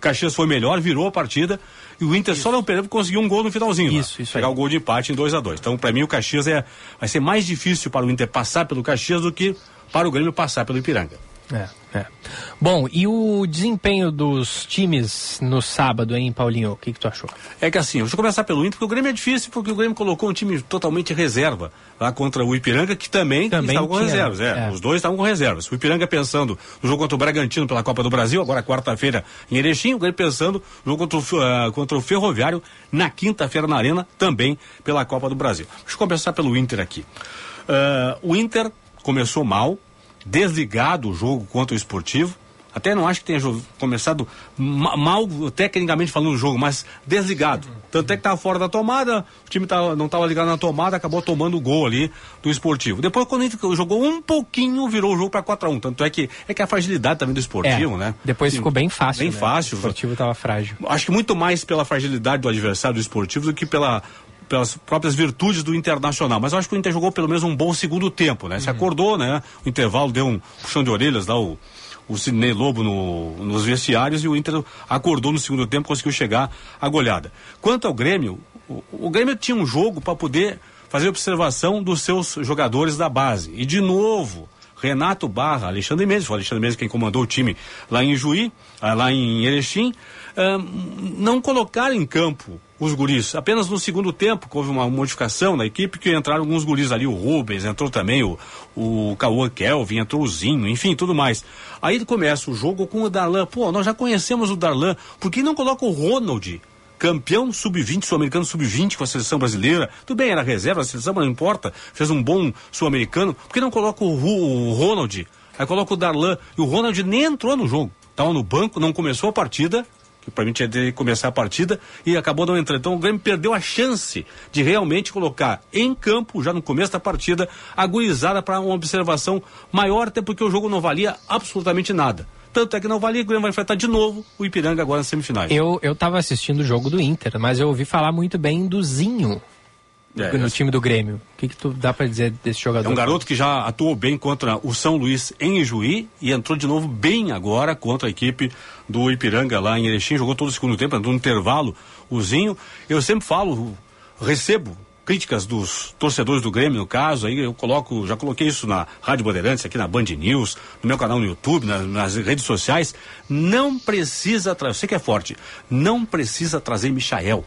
Caxias foi melhor, virou a partida. E o Inter isso. só não perdeu conseguiu um gol no finalzinho. Isso, lá, isso. Pegar o gol de empate em 2 a 2 Então, para mim, o Caxias é, vai ser mais difícil para o Inter passar pelo Caxias do que para o Grêmio passar pelo Ipiranga. É, é. Bom, e o desempenho dos times no sábado, hein, Paulinho? O que, que tu achou? É que assim, deixa eu começar pelo Inter, porque o Grêmio é difícil, porque o Grêmio colocou um time totalmente reserva lá contra o Ipiranga, que também, Também estava com tinha, reservas. É, é. Os dois estavam com reservas. O Ipiranga pensando no jogo contra o Bragantino pela Copa do Brasil, agora quarta-feira em Erechim, o Grêmio pensando no jogo contra o, ah, contra o Ferroviário na quinta-feira na Arena, também pela Copa do Brasil. Deixa eu começar pelo Inter aqui. Ah, o Inter começou mal, desligado o jogo contra o Esportivo. Até não acho que tenha começado ma- mal, tecnicamente falando, o jogo, mas desligado. Tanto é que estava fora da tomada, o time tava, não estava ligado na tomada, acabou tomando o gol ali do esportivo. Depois, quando Inter jogou um pouquinho, virou o jogo para 4x1. Tanto é que é que a fragilidade também do esportivo, É, né? Depois Sim, ficou bem fácil. Bem né? fácil. O esportivo tava frágil. Acho que muito mais pela fragilidade do adversário do esportivo do que pela pelas próprias virtudes do Internacional, mas eu acho que o Inter jogou pelo menos um bom segundo tempo, né? Se acordou, né? O intervalo deu um puxão de orelhas lá o o Sidney Lobo no- nos vestiários e o Inter acordou no segundo tempo, conseguiu chegar à goleada. Quanto ao Grêmio, o, o Grêmio tinha um jogo para poder fazer observação dos seus jogadores da base. E de novo, Renato Barra, Alexandre Mendes, foi o Alexandre Mendes quem comandou o time lá em Juí, ah, lá em Erechim, não colocaram em campo os guris. Apenas no segundo tempo houve uma modificação na equipe que entraram alguns guris ali, o Rubens, entrou também o, o Cauã Kelvin, entrou o Zinho, enfim, tudo mais. Aí começa o jogo com o Darlan. Pô, nós já conhecemos o Darlan, por que não coloca o Ronald? Campeão sub-20, sul-americano sub-20 com a seleção brasileira. Tudo bem, era reserva, a seleção não importa. Fez um bom sul-americano. Por que não coloca o, o Ronald? Aí coloca o Darlan. E o Ronald nem entrou no jogo. Tava no banco, não começou a partida que para mim tinha de começar a partida e acabou não entrando. Então o Grêmio perdeu a chance de realmente colocar em campo, já no começo da partida, a gurizada para uma observação maior, até porque o jogo não valia absolutamente nada. Tanto é que não valia, o Grêmio vai enfrentar de novo o Ipiranga agora nas semifinais. Eu, eu assistindo o jogo do Inter, mas eu ouvi falar muito bem do Zinho É, no é. time do Grêmio. O que, que tu dá pra dizer desse É jogador? um garoto que já atuou bem contra o São Luís em Ijuí e entrou de novo bem agora contra a equipe do Ipiranga lá em Erechim. Jogou todo o segundo tempo, entrou no intervalo. O Zinho, eu sempre falo, recebo críticas dos torcedores do Grêmio, no caso, aí eu coloco, já coloquei isso na Rádio Bandeirantes, aqui na Band News, no meu canal no YouTube, nas, nas redes sociais. Não precisa trazer, eu sei que é forte, não precisa trazer Michael.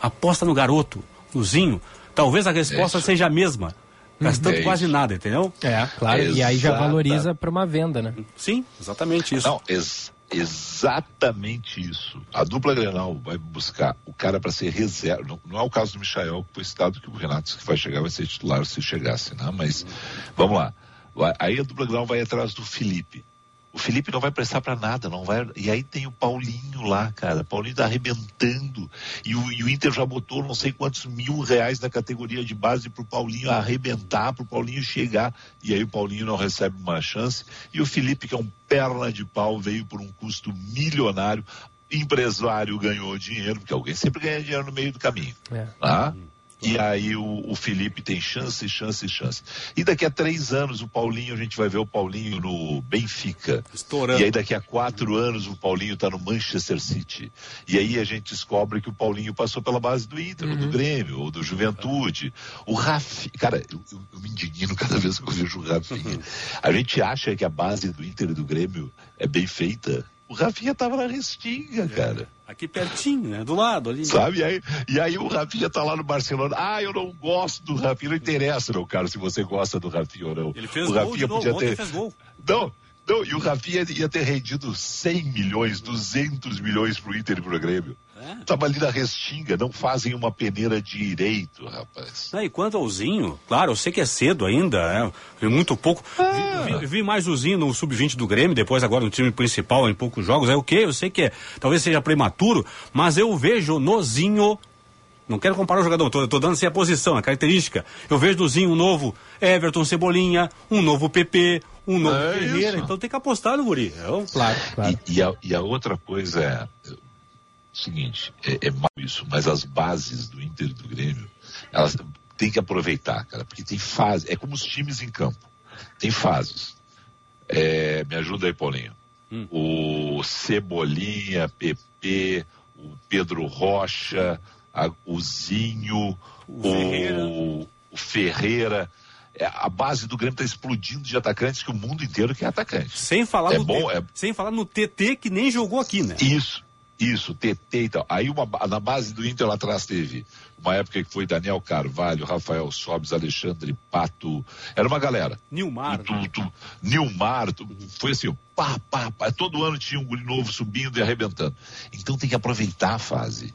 Aposta no garoto, no Zinho. Talvez a resposta Isso. seja a mesma. Gastando É quase nada, entendeu? É, claro. E aí já Exata. valoriza pra uma venda, né? Sim, exatamente isso. Não, ex- exatamente isso. A dupla Grenal vai buscar o cara para ser reserva. Não, não é o caso do Michael, que foi citado que o Renato que vai chegar, vai ser titular se chegasse, né? Mas vamos lá. Aí a dupla Grenal vai atrás do Felipe. O Felipe não vai prestar para nada, não vai. E aí tem o Paulinho lá, cara. O Paulinho tá arrebentando. E o, e o Inter já botou não sei quantos mil reais na categoria de base pro Paulinho arrebentar, pro Paulinho chegar. E aí o Paulinho não recebe uma chance. E o Felipe, que é um perna de pau, veio por um custo milionário. Empresário ganhou dinheiro, porque alguém sempre ganha dinheiro no meio do caminho. É. Tá? E aí o, o Felipe tem chance, chance, chance. E daqui a três anos o Paulinho, a gente vai ver o Paulinho no Benfica. Estourando. E aí daqui a quatro anos o Paulinho está no Manchester City. E aí a gente descobre que o Paulinho passou pela base do Inter, ou do Grêmio, ou do Juventude. O Rafi, cara, eu, eu- eu me indigno cada vez que eu vejo o Rafinha. A gente acha que a base do Inter e do Grêmio é bem feita. O Rafinha tava na restinga, cara. Aqui pertinho, né? Do lado ali. Sabe? E aí, e aí o Rafinha tá lá no Barcelona. Ah, eu não gosto do Rafinha. Não interessa, meu cara, se você gosta do Rafinha ou não. Ele fez o gol Rafinha novo, podia ontem ter. fez gol. Não, não, e o Rafinha ia ter rendido 100 milhões, 200 milhões pro Inter e pro Grêmio. É. Tava ali na restinga, não fazem uma peneira direito, rapaz. Ah, e quanto ao Zinho, claro, eu sei que é cedo ainda, é, muito pouco. Ah. Vi, vi- vi mais o Zinho no sub-20 do Grêmio, depois agora no time principal em poucos jogos. É o quê? Eu sei que é, talvez seja prematuro, mas eu vejo no Zinho. Não quero comparar o jogador, tô dando assim a posição, a característica. Eu vejo no Zinho um novo Everton Cebolinha, um novo PP, um novo É Ferreira, isso. então tem que apostar no Guri. É Claro, claro. E, e a, e a outra coisa é, seguinte, é, é mal isso, mas as bases do Inter e do Grêmio, elas têm que aproveitar, cara, porque tem fase, é como os times em campo, tem fases. É, me ajuda aí, Paulinho. O Cebolinha, PP, o Pedro Rocha, a- o Zinho, O Ferreira. o, o Ferreira. é, a base do Grêmio está explodindo de atacantes que o mundo inteiro quer atacante. Sem falar É no bom, é- sem falar no TT que nem jogou aqui, né? Isso, isso, TT e tal. Aí uma, na base do Inter lá atrás teve uma época que foi Daniel Carvalho, Rafael Sobes, Alexandre Pato, era uma galera. Nilmar. Tu, tu, Nilmar, tu, foi assim, pá, pá, pá, todo ano tinha um guri novo subindo e arrebentando. Então tem que aproveitar a fase.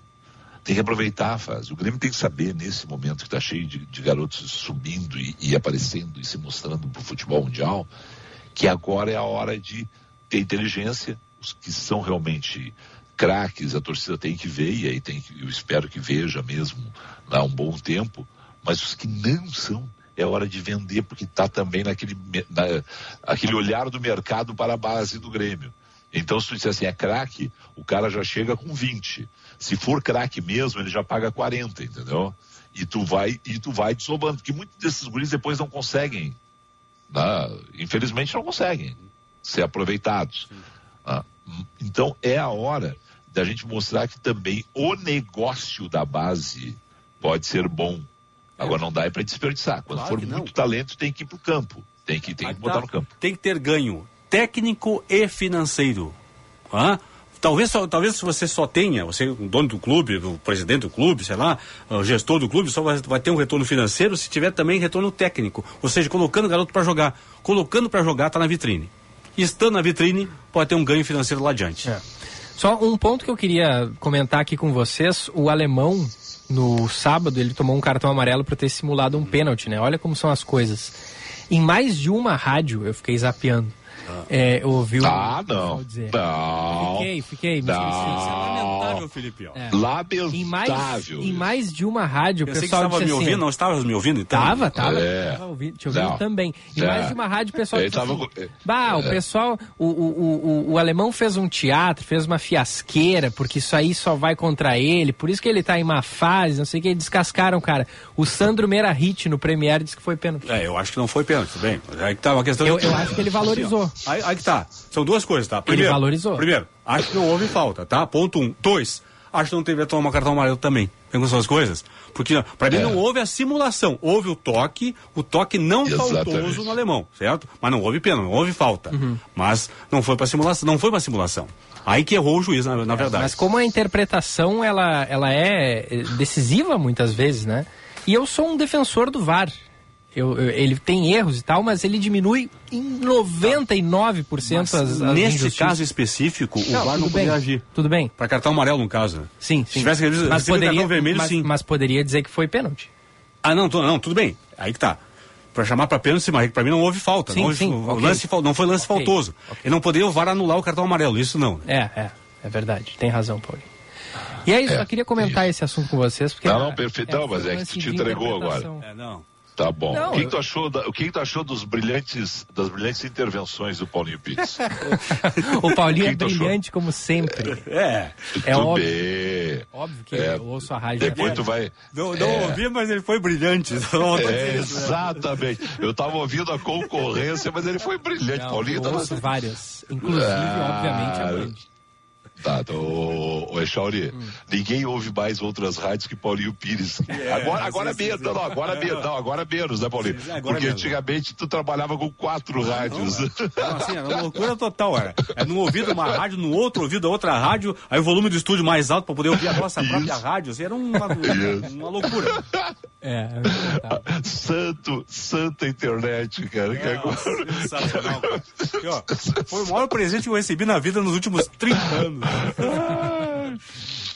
Tem que aproveitar a fase. O Grêmio tem que saber, nesse momento que está cheio de, de garotos subindo e, e aparecendo e se mostrando para o futebol mundial, que agora é a hora de ter inteligência. Os que são realmente craques, a torcida tem que ver, e aí tem que, eu espero que veja mesmo há um bom tempo, mas os que não são, é hora de vender, porque está também naquele na, aquele olhar do mercado para a base do Grêmio. Então, se tu disser assim, é craque, o cara já chega com 20. Se for craque mesmo, ele já paga 40, entendeu? E tu vai, e tu vai desobando, porque muitos desses guris depois não conseguem, né? infelizmente não conseguem ser aproveitados. Ah, Então é a hora da gente mostrar que também o negócio da base pode ser bom. Agora não dá é para desperdiçar. Quando Claro for não. muito talento, tem que ir pro campo. Tem que, tem que botar tá. no campo. Tem que ter ganho técnico e financeiro. Hã? Talvez, só- talvez se você só tenha, você o dono do clube, o presidente do clube, sei lá, o gestor do clube, só vai, vai ter um retorno financeiro se tiver também retorno técnico. Ou seja, colocando o garoto para jogar. Colocando para jogar, tá na vitrine. E estando na vitrine, pode ter um ganho financeiro lá adiante. É. Só um ponto que eu queria comentar aqui com vocês: o alemão, no sábado, ele tomou um cartão amarelo por ter simulado um pênalti, né? Olha como são as coisas. Em mais de uma rádio, eu fiquei zapeando. É, eu ouvi o. Ah, não. dizer. Não. Fiquei, fiquei. me Não. esqueci. Isso é lamentável, Felipe. ó. É. Lamentável. Em mais, em mais de uma rádio, o pessoal estava disse me assim, ouvindo, não estava me ouvindo, então? Tava, tava. É. tava ouvindo, te ouvindo Não. também. Em É. mais de uma rádio, o pessoal Ele disse tava assim, é. Bah, o pessoal, o, o, o, o- o alemão fez um teatro, fez uma fiasqueira, porque isso aí só vai contra ele, por isso que ele tá em má fase, não sei o que, descascaram, cara. O Sandro Merahit no Premier disse que foi pênalti. É, eu acho que não foi pênalti, tudo bem. Aí que tá uma questão. Eu- eu acho que ele valorizou. Aí, aí que tá. São duas coisas, tá? Primeiro, valorizou. Primeiro, acho que não houve falta, tá? Ponto um. Dois, acho que não teve tomar cartão amarelo também. Tem essas coisas. Porque, pra mim, É. não houve a simulação. Houve o toque, o toque não Exatamente. faltoso no alemão, certo? Mas não houve pena, não houve falta. Mas não foi pra simulação, não foi pra simulação. Aí que errou o juiz, na, na verdade. Mas como a interpretação, ela, ela é é decisiva muitas vezes, né? E eu sou um defensor do VAR. Eu, eu- ele tem erros e tal, mas ele diminui em 99% Mas as, as nesse injustiças. caso específico, o VAR não tudo poderia bem, agir. Tudo bem. Pra cartão amarelo, no caso, né? Sim, Se sim. tivesse recebido mas poderia, cartão vermelho, mas, sim. mas poderia dizer que foi pênalti. Ah, não, tu- não, tudo bem. Aí que tá. Pra chamar pra pênalti, mas pra mim não houve falta. Sim, não, houve- sim, o ok. lance, não foi lance Ok, faltoso. Ele não poderia o VAR anular o cartão amarelo, isso não. né? É, é, é verdade. Tem razão, Paulinho. E aí, É, só queria comentar esse assunto com vocês, porque... Não, é- não, perfeito. Não, mas é que tu te entregou agora. É, não. Tá bom. Não, o que, que eu- tu achou da- o que, que tu achou dos brilhantes, das brilhantes intervenções do Paulinho Pires? O Paulinho é tu achou? brilhante como sempre. É. É Tudo óbvio. bem. Óbvio que É, eu ouço a rádio. Depois tu vai. Não, não É. ouvi, mas ele foi brilhante. É, exatamente. Eu tava ouvindo a concorrência, mas ele foi brilhante. Não, Paulinho eu tava. ouço várias. Inclusive, Ah, obviamente, a Band. Tá, então, ô, ô Echauri, Hum. ninguém ouve mais outras rádios que Paulinho Pires. agora agora sim, menos, não, não, agora menos, não, agora menos, né, Paulinho? Sim, agora Porque menos. antigamente tu trabalhava com quatro rádios. Não, assim, era uma loucura total, era. É num ouvido uma rádio, no outro ouvido outra rádio, aí o volume do estúdio mais alto pra poder ouvir a nossa própria rádio, assim, era uma, uma loucura. É, é. Santo, santa internet, cara. que agora... Sensacional, cara. E, ó, foi o maior presente que eu recebi na vida nos últimos 30 anos.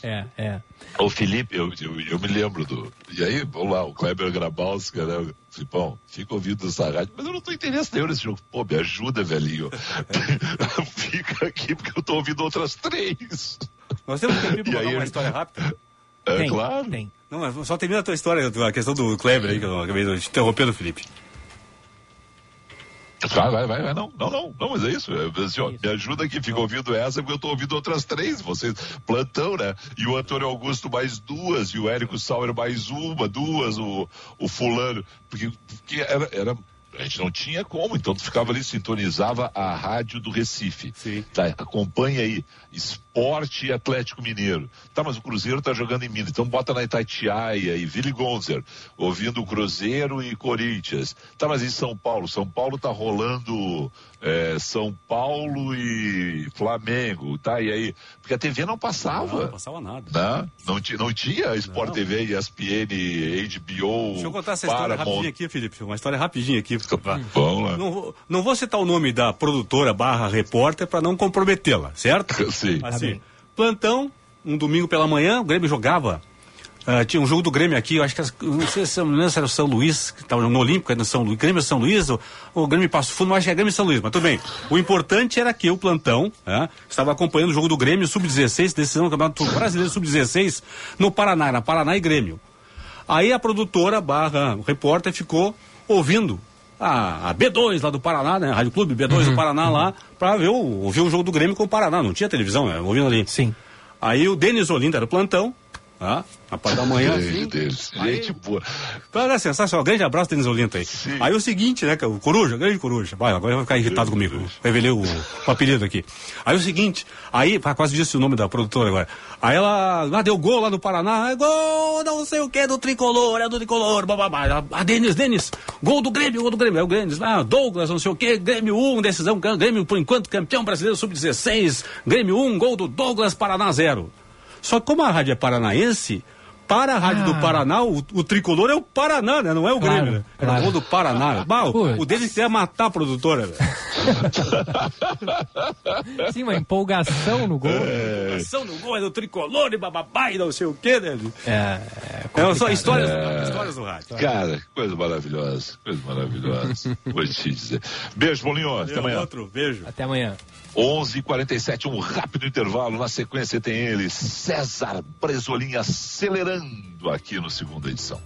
É, é. Ô Felipe, eu, eu, eu me lembro do. E aí, vamos lá, o Kleber Grabowska, né? Filipão, fica ouvindo essa rádio, mas eu não tô entendendo nenhum nesse jogo. Pô, me ajuda, velhinho. fica aqui porque eu tô ouvindo outras três. Nós temos tempo pra uma história rápida. É Tem, claro. tem. Não, mas só termina a tua história, a questão do Kleber aí, que eu acabei de te interrompendo, Felipe. Vai, vai, vai, vai, não, não, não, não, mas é isso. É, assim, ó, me ajuda aqui, fica ouvindo essa, porque eu tô ouvindo outras três, vocês, plantão, né? E o Antônio Augusto mais duas, e o Érico Sauer mais uma, duas, o, o fulano, porque, porque era, era, a gente não tinha como, então tu ficava ali, sintonizava a rádio do Recife. Sim. Tá, acompanha aí, es- Esporte e Atlético Mineiro. Tá, mas o Cruzeiro tá jogando em Minas, então bota na Itatiaia e Vili Gonzer, ouvindo o Cruzeiro e Corinthians. Tá, mas em São Paulo, São Paulo tá rolando é, São Paulo e Flamengo, tá? E aí, porque a TV não passava. Não, não passava nada. Né? Não, não, tinha Sport não. TV, ESPN, HBO. Deixa eu contar essa história rapidinho aqui, Felipe. Uma história rapidinho aqui. Vamos lá. Não, não vou citar o nome da produtora barra repórter para não comprometê-la, certo? Sim. Assim, plantão, um domingo pela manhã, o Grêmio jogava Uh, tinha um jogo do Grêmio aqui, eu acho que não sei se, não se era o São Luís, que estava no Olímpico, no São Luís, Grêmio São Luís, ou o Grêmio Passo Fundo, acho que é Grêmio São Luís, mas tudo bem. O importante era que o plantão uh, estava acompanhando o jogo do Grêmio Sub-16, decisão do Campeonato Brasileiro Sub-16, no Paraná, na Paraná e Grêmio. Aí a produtora barra o repórter ficou ouvindo a, a, B2 lá do Paraná, né? Rádio Clube B2 uhum, do Paraná uhum. lá, para ver o, ouvir o jogo do Grêmio com o Paraná. Não tinha televisão, né? Ouvindo ali. Sim. Aí o Denis Olinda era o plantão, ah, parte da manhã. Assim, Deus, aí, gente boa. Era sensacional. Grande abraço, Denis Olinto aí. Sim. Aí o seguinte, né, o Coruja, grande Coruja. Vai, agora vai ficar irritado grande comigo. Coruja. Revelei o, o apelido aqui. Aí o seguinte, aí, quase disse o nome da produtora agora. Aí ela lá deu gol lá no Paraná. É gol, não sei o que, do tricolor, é do tricolor, bababá. A Denis, Denis, gol do Grêmio, gol do Grêmio. É o Grêmio, ah, Douglas, não sei o que, Grêmio 1, decisão, Grêmio por enquanto campeão brasileiro sub-16. Grêmio 1, gol do Douglas, Paraná 0. Só que como a rádio é paranaense, para a Rádio ah. do Paraná, o, o, tricolor é o Paraná, né? Não é o claro, Grêmio, né? É claro. o gol do Paraná. Bah, o, o deles quer matar a produtora, velho. Sim, uma empolgação no gol. É. Empolgação no gol, é do tricolor e bababá e não sei o quê, né? É, é, é só histórias, é... histórias do rádio. Cara, coisa maravilhosa, coisa maravilhosa. Vou te dizer. Beijo, Bolinho, até amanhã. Outro, beijo. Até amanhã. 11:47 um rápido intervalo. Na sequência tem ele, César Bresolim, acelerando aqui no segunda edição.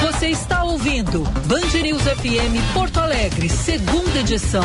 Você está ouvindo Band News FM Porto Alegre, segunda edição.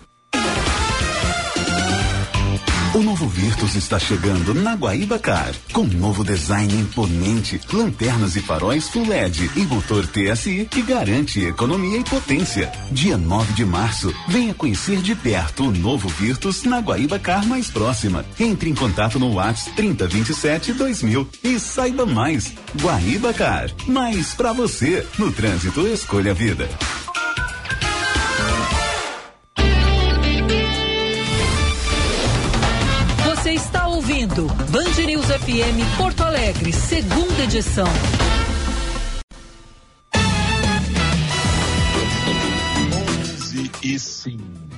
O novo Virtus está chegando na Guaíba Car, com novo design imponente, lanternas e faróis Full LED e motor TSI que garante economia e potência. Dia 9 de março, venha conhecer de perto o novo Virtus na Guaíba Car mais próxima. Entre em contato no WhatsApp 3027 2000 e saiba mais. Guaíba Car, mais para você. No trânsito, escolha a vida. Band News FM Porto Alegre, segunda edição.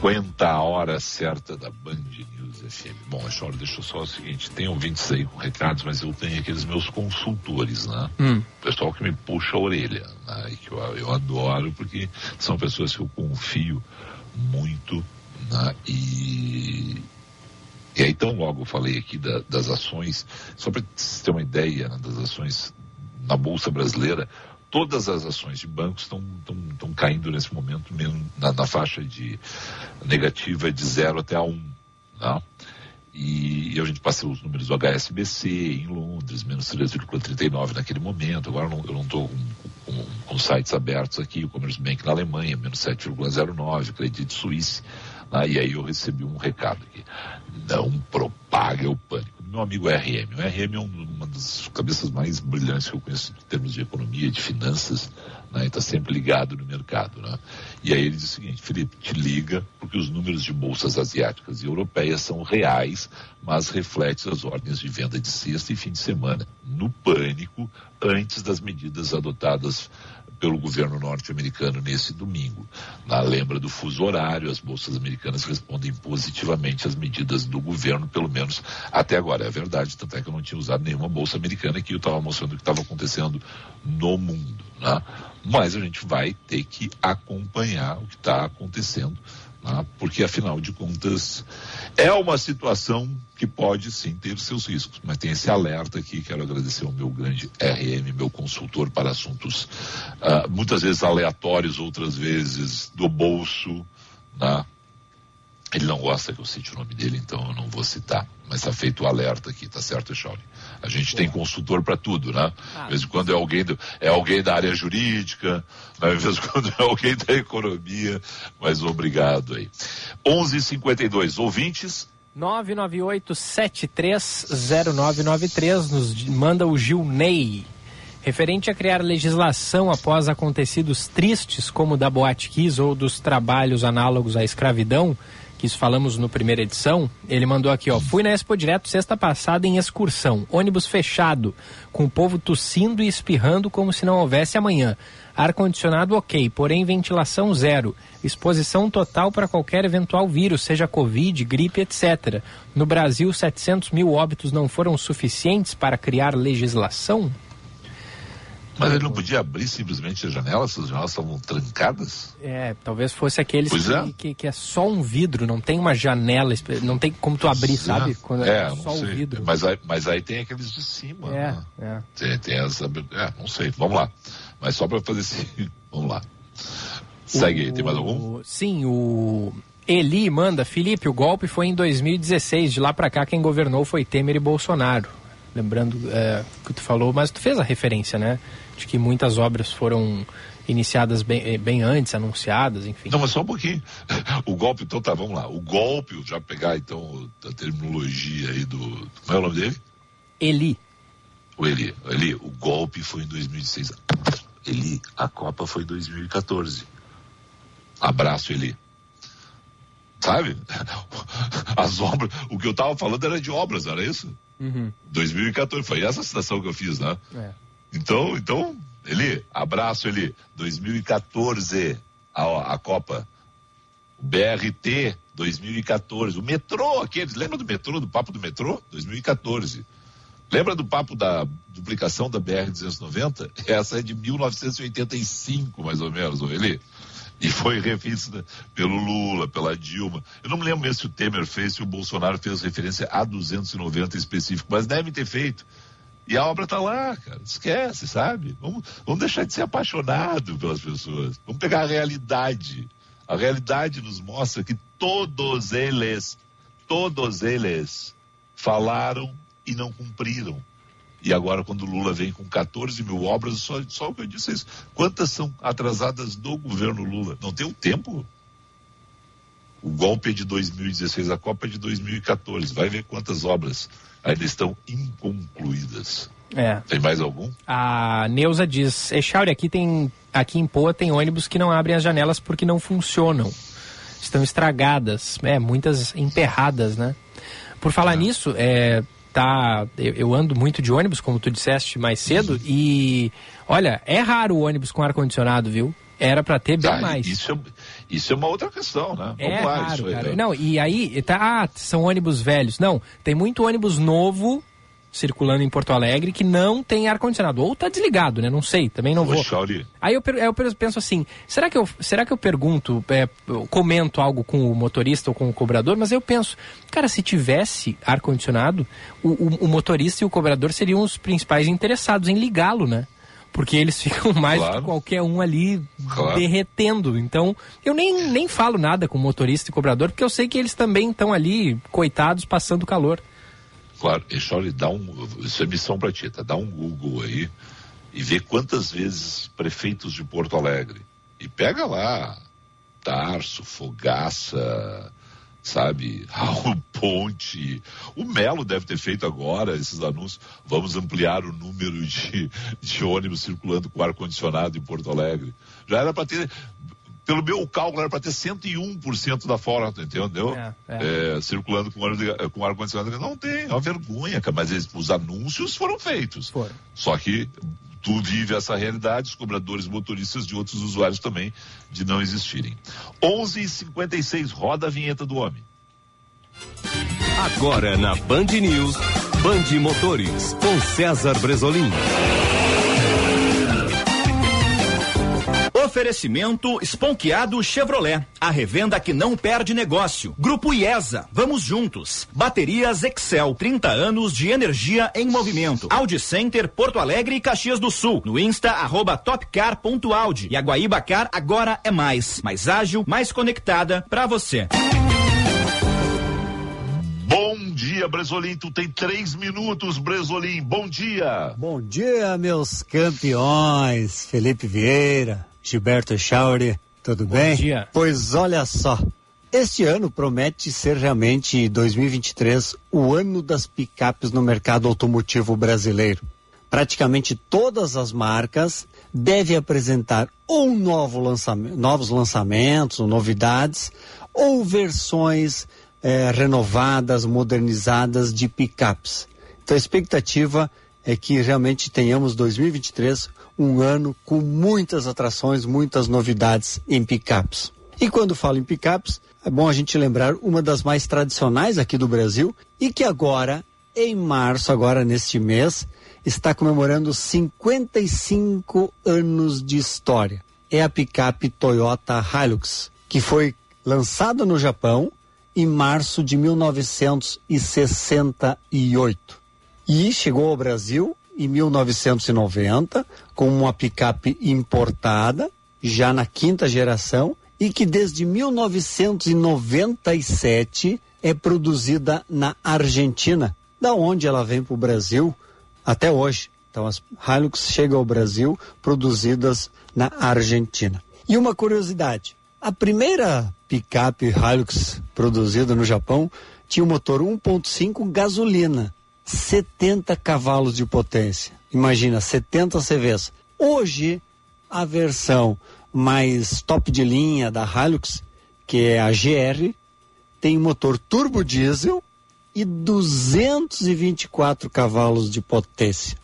50 a hora certa da Band News FM. Bom, Choro, deixa eu só o seguinte, tem ouvintes aí com recados, mas eu tenho aqueles meus consultores, né? Hum. Pessoal que me puxa a orelha, né? E que eu, eu adoro porque são pessoas que eu confio muito, né? E, e aí, tão logo falei aqui da, das ações, só para ter uma ideia né, das ações na Bolsa Brasileira, todas as ações de bancos estão caindo nesse momento mesmo na, na, faixa de negativa de 0 até a 1. Um, né? E, e a gente passou os números do HSBC em Londres, menos 3,39 naquele momento. Agora não, eu não estou com, com, com, sites abertos aqui, o Commerce Bank na Alemanha, menos 7,09, o Credit Suisse. Né? E aí eu recebi um recado aqui. Não propaga o pânico meu amigo RM. O RM é um, uma das cabeças mais brilhantes que eu conheço em termos de economia, de finanças, né? está sempre ligado no mercado. Né? E aí ele diz o seguinte, Felipe, te liga, porque os números de bolsas asiáticas e europeias são reais, mas refletem as ordens de venda de sexta e fim de semana, no pânico, antes das medidas adotadas pelo governo norte-americano nesse domingo. Na lembra do fuso horário, as bolsas americanas respondem positivamente às medidas do governo, pelo menos até agora. É verdade, tanto é que eu não tinha usado nenhuma bolsa americana aqui, eu estava mostrando o que estava acontecendo no mundo. Né? Mas a gente vai ter que acompanhar o que está acontecendo né? porque afinal de contas é uma situação que pode sim ter seus riscos, mas tem esse alerta aqui, quero agradecer ao meu grande RM, meu consultor para assuntos uh, muitas vezes aleatórios, outras vezes do bolso, né? Ele não gosta que eu cite o nome dele, então eu não vou citar. Mas está feito o alerta aqui, tá certo, Shawnee? A gente tem consultor para tudo, né? Ah, de vez em quando é alguém, do, é alguém da área jurídica, né? de vez em quando é alguém da economia, mas obrigado aí. 11:52 ouvintes. 998-730993 nos manda o Gil Ney. Referente a criar legislação após acontecidos tristes como o da Boate Kiss ou dos trabalhos análogos à escravidão, que falamos no primeira edição, ele mandou aqui, ó, fui na Expo Direto sexta passada em excursão, ônibus fechado, com o povo tossindo e espirrando como se não houvesse amanhã. Ar-condicionado ok, porém ventilação zero. Exposição total para qualquer eventual vírus, seja Covid, gripe, etc. No Brasil, 700 mil óbitos não foram suficientes para criar legislação? Mas ele não podia abrir simplesmente as janelas, as janelas estavam trancadas? É, talvez fosse aqueles que é. Que, que, é só um vidro, não tem uma janela, não tem como tu abrir, pois sabe? É. Quando é, é só o vidro. Mas aí, mas aí tem aqueles de cima. É, né? é. Tem, tem essa. É, não sei, vamos lá. Mas só para fazer assim, vamos lá. Segue, o, tem mais algum? Sim, o. Eli manda, Felipe, o golpe foi em 2016, de lá para cá quem governou foi Temer e Bolsonaro. Lembrando é, que tu falou, mas tu fez a referência, né? De que muitas obras foram iniciadas bem, eh, bem antes, anunciadas, enfim. Não, mas só um pouquinho. O golpe, então tá, vamos lá. O golpe, já pegar então a terminologia aí do. Como é o nome dele? Eli. O Eli. Eli, o golpe foi em 2006. Eli, a Copa foi em 2014. Abraço, Eli. Sabe? As obras. O que eu tava falando era de obras, era isso? Uhum. 2014. Foi essa citação que eu fiz, né? É. Então, então, Eli, abraço, Eli. 2014, a, a Copa. O BRT 2014. O metrô, aqueles. Lembra do metrô, do papo do metrô? 2014. Lembra do papo da duplicação da BR-290? Essa é de 1985, mais ou menos, Eli. E foi revista pelo Lula, pela Dilma. Eu não me lembro mesmo se o Temer fez, se o Bolsonaro fez referência a 290 específico, mas deve ter feito. E a obra está lá, cara. Esquece, sabe? Vamos, vamos deixar de ser apaixonado pelas pessoas. Vamos pegar a realidade. A realidade nos mostra que todos eles, todos eles falaram e não cumpriram. E agora, quando Lula vem com 14 mil obras, só, só o que eu disse é isso. Quantas são atrasadas do governo Lula? Não tem o tempo. O golpe é de 2016, a Copa é de 2014. Vai ver quantas obras ainda estão inconcluídas. É. Tem mais algum? A Neuza diz, Echauri, aqui tem aqui em Poa tem ônibus que não abrem as janelas porque não funcionam. Estão estragadas, é, muitas emperradas, né? Por falar é. nisso, é, tá, eu, eu, ando muito de ônibus, como tu disseste mais cedo, uhum. e olha, é raro o ônibus com ar-condicionado, viu? Era para ter bem Ah, mais. Isso é, isso é uma outra questão, né? É Vamos lá, raro, isso cara. é. Não, e aí, tá, ah, são ônibus velhos. Não, tem muito ônibus novo circulando em Porto Alegre que não tem ar-condicionado. Ou tá desligado, né? Não sei, também não Ô, vou. Chauri, Aí eu, eu penso assim, será que eu, será que eu pergunto, é, eu comento algo com o motorista ou com o cobrador, mas eu penso, cara, se tivesse ar-condicionado, o, o- o motorista e o cobrador seriam os principais interessados em ligá-lo, né? Porque eles ficam mais do Claro. que qualquer um ali Claro. derretendo. Então, eu nem, nem falo nada com motorista e cobrador, porque eu sei que eles também estão ali, coitados, passando calor. claro, e Chauri, dá um. Isso é missão pra ti, tá? Dá um Google aí e vê quantas vezes prefeitos de Porto Alegre. E pega lá, Tarso, Fogaça, sabe, Raul Ponte. O Melo deve ter feito agora esses anúncios. Vamos ampliar o número de, de ônibus circulando com ar-condicionado em Porto Alegre. Já era para ter, pelo meu cálculo, era para ter 101% da frota, entendeu? É, é. É, circulando com, com ar-condicionado. Não tem, é uma vergonha, cara, mas eles- os anúncios foram feitos. Foram. Só que tu vive essa realidade, os cobradores motoristas de outros usuários também, de não existirem. 11h56, roda a vinheta do homem. Agora na Band News, Band Motores, com César Bresolim. Oferecimento Esponqueado Chevrolet. A revenda que não perde negócio. Grupo IESA. Vamos juntos. Baterias Excel. 30 anos de energia em movimento. Audi Center, Porto Alegre e Caxias do Sul. No Insta, arroba topcar.audi. E a Guaíba Car agora é mais. Mais ágil, mais conectada pra você. Bom dia, Bresolim. Tu tem três minutos, Bresolim. Bom dia. Bom dia, meus campeões. Felipe Vieira, Gilberto Chauri, tudo bem? dia. Pois olha só, este ano promete ser realmente 2023 o ano das picapes no mercado automotivo brasileiro. Praticamente todas as marcas devem apresentar ou um novo lançamento, novos lançamentos, ou novidades, ou versões eh, renovadas, modernizadas de picapes. Então a expectativa é que realmente tenhamos 2023 um ano com muitas atrações, muitas novidades em picapes. E quando falo em picapes, é bom a gente lembrar uma das mais tradicionais aqui do Brasil e que agora, em março, agora neste mês, está comemorando 55 anos de história. É a picape Toyota Hilux, que foi lançada no Japão em março de 1968 e chegou ao Brasil em 1990 com uma picape importada, já na quinta geração, e que desde 1997 é produzida na Argentina, da onde ela vem para o Brasil até hoje. Então as Hilux chegam ao Brasil produzidas na Argentina. E uma curiosidade, a primeira picape Hilux produzida no Japão tinha um motor 1.5 gasolina, 70 cavalos de potência. Imagina, 70 CVs. Hoje, a versão mais top de linha da Hilux, que é a GR, tem motor turbo diesel e 224 cavalos de potência.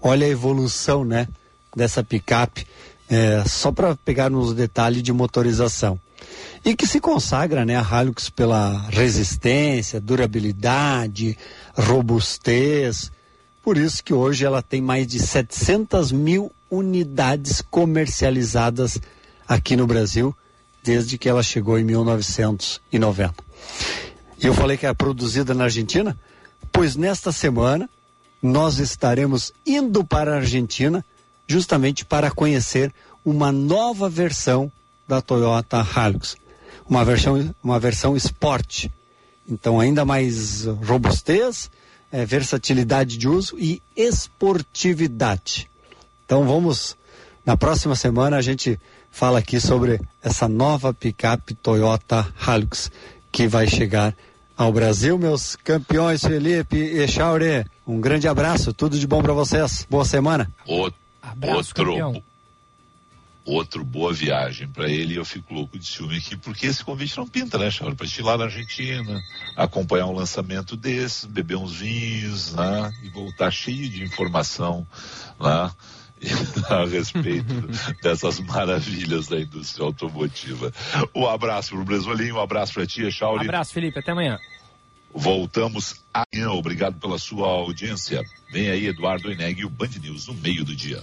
Olha a evolução, né, dessa picape, é, só para pegar nos detalhes de motorização. E que se consagra, né, a Hilux pela resistência, durabilidade, robustez. Por isso que hoje ela tem mais de 700 mil unidades comercializadas aqui no Brasil, desde que ela chegou em 1990. E eu falei que era produzida na Argentina, pois nesta semana nós estaremos indo para a Argentina justamente para conhecer uma nova versão da Toyota Hilux, uma versão uma versão Sport. Então ainda mais robustez, eh, versatilidade de uso e esportividade. Então vamos na próxima semana a gente fala aqui sobre essa nova picape Toyota Hilux que vai chegar ao Brasil, meus campeões Felipe e Chaure. Um grande abraço, tudo de bom para vocês. Boa semana. O- Abraço, outro, campeão. Outro boa viagem para ele e eu fico louco de ciúme aqui, porque esse convite não pinta, né, Charles? Para ir lá na Argentina, acompanhar um lançamento desse, beber uns vinhos, né? E voltar cheio de informação, né? a respeito dessas maravilhas da indústria automotiva. Um abraço pro Bresolim, um abraço pra tia Chauri. Um abraço, Felipe, até amanhã. Voltamos amanhã. Obrigado pela sua audiência. Vem aí Eduardo Eneg e o Band News no meio do dia.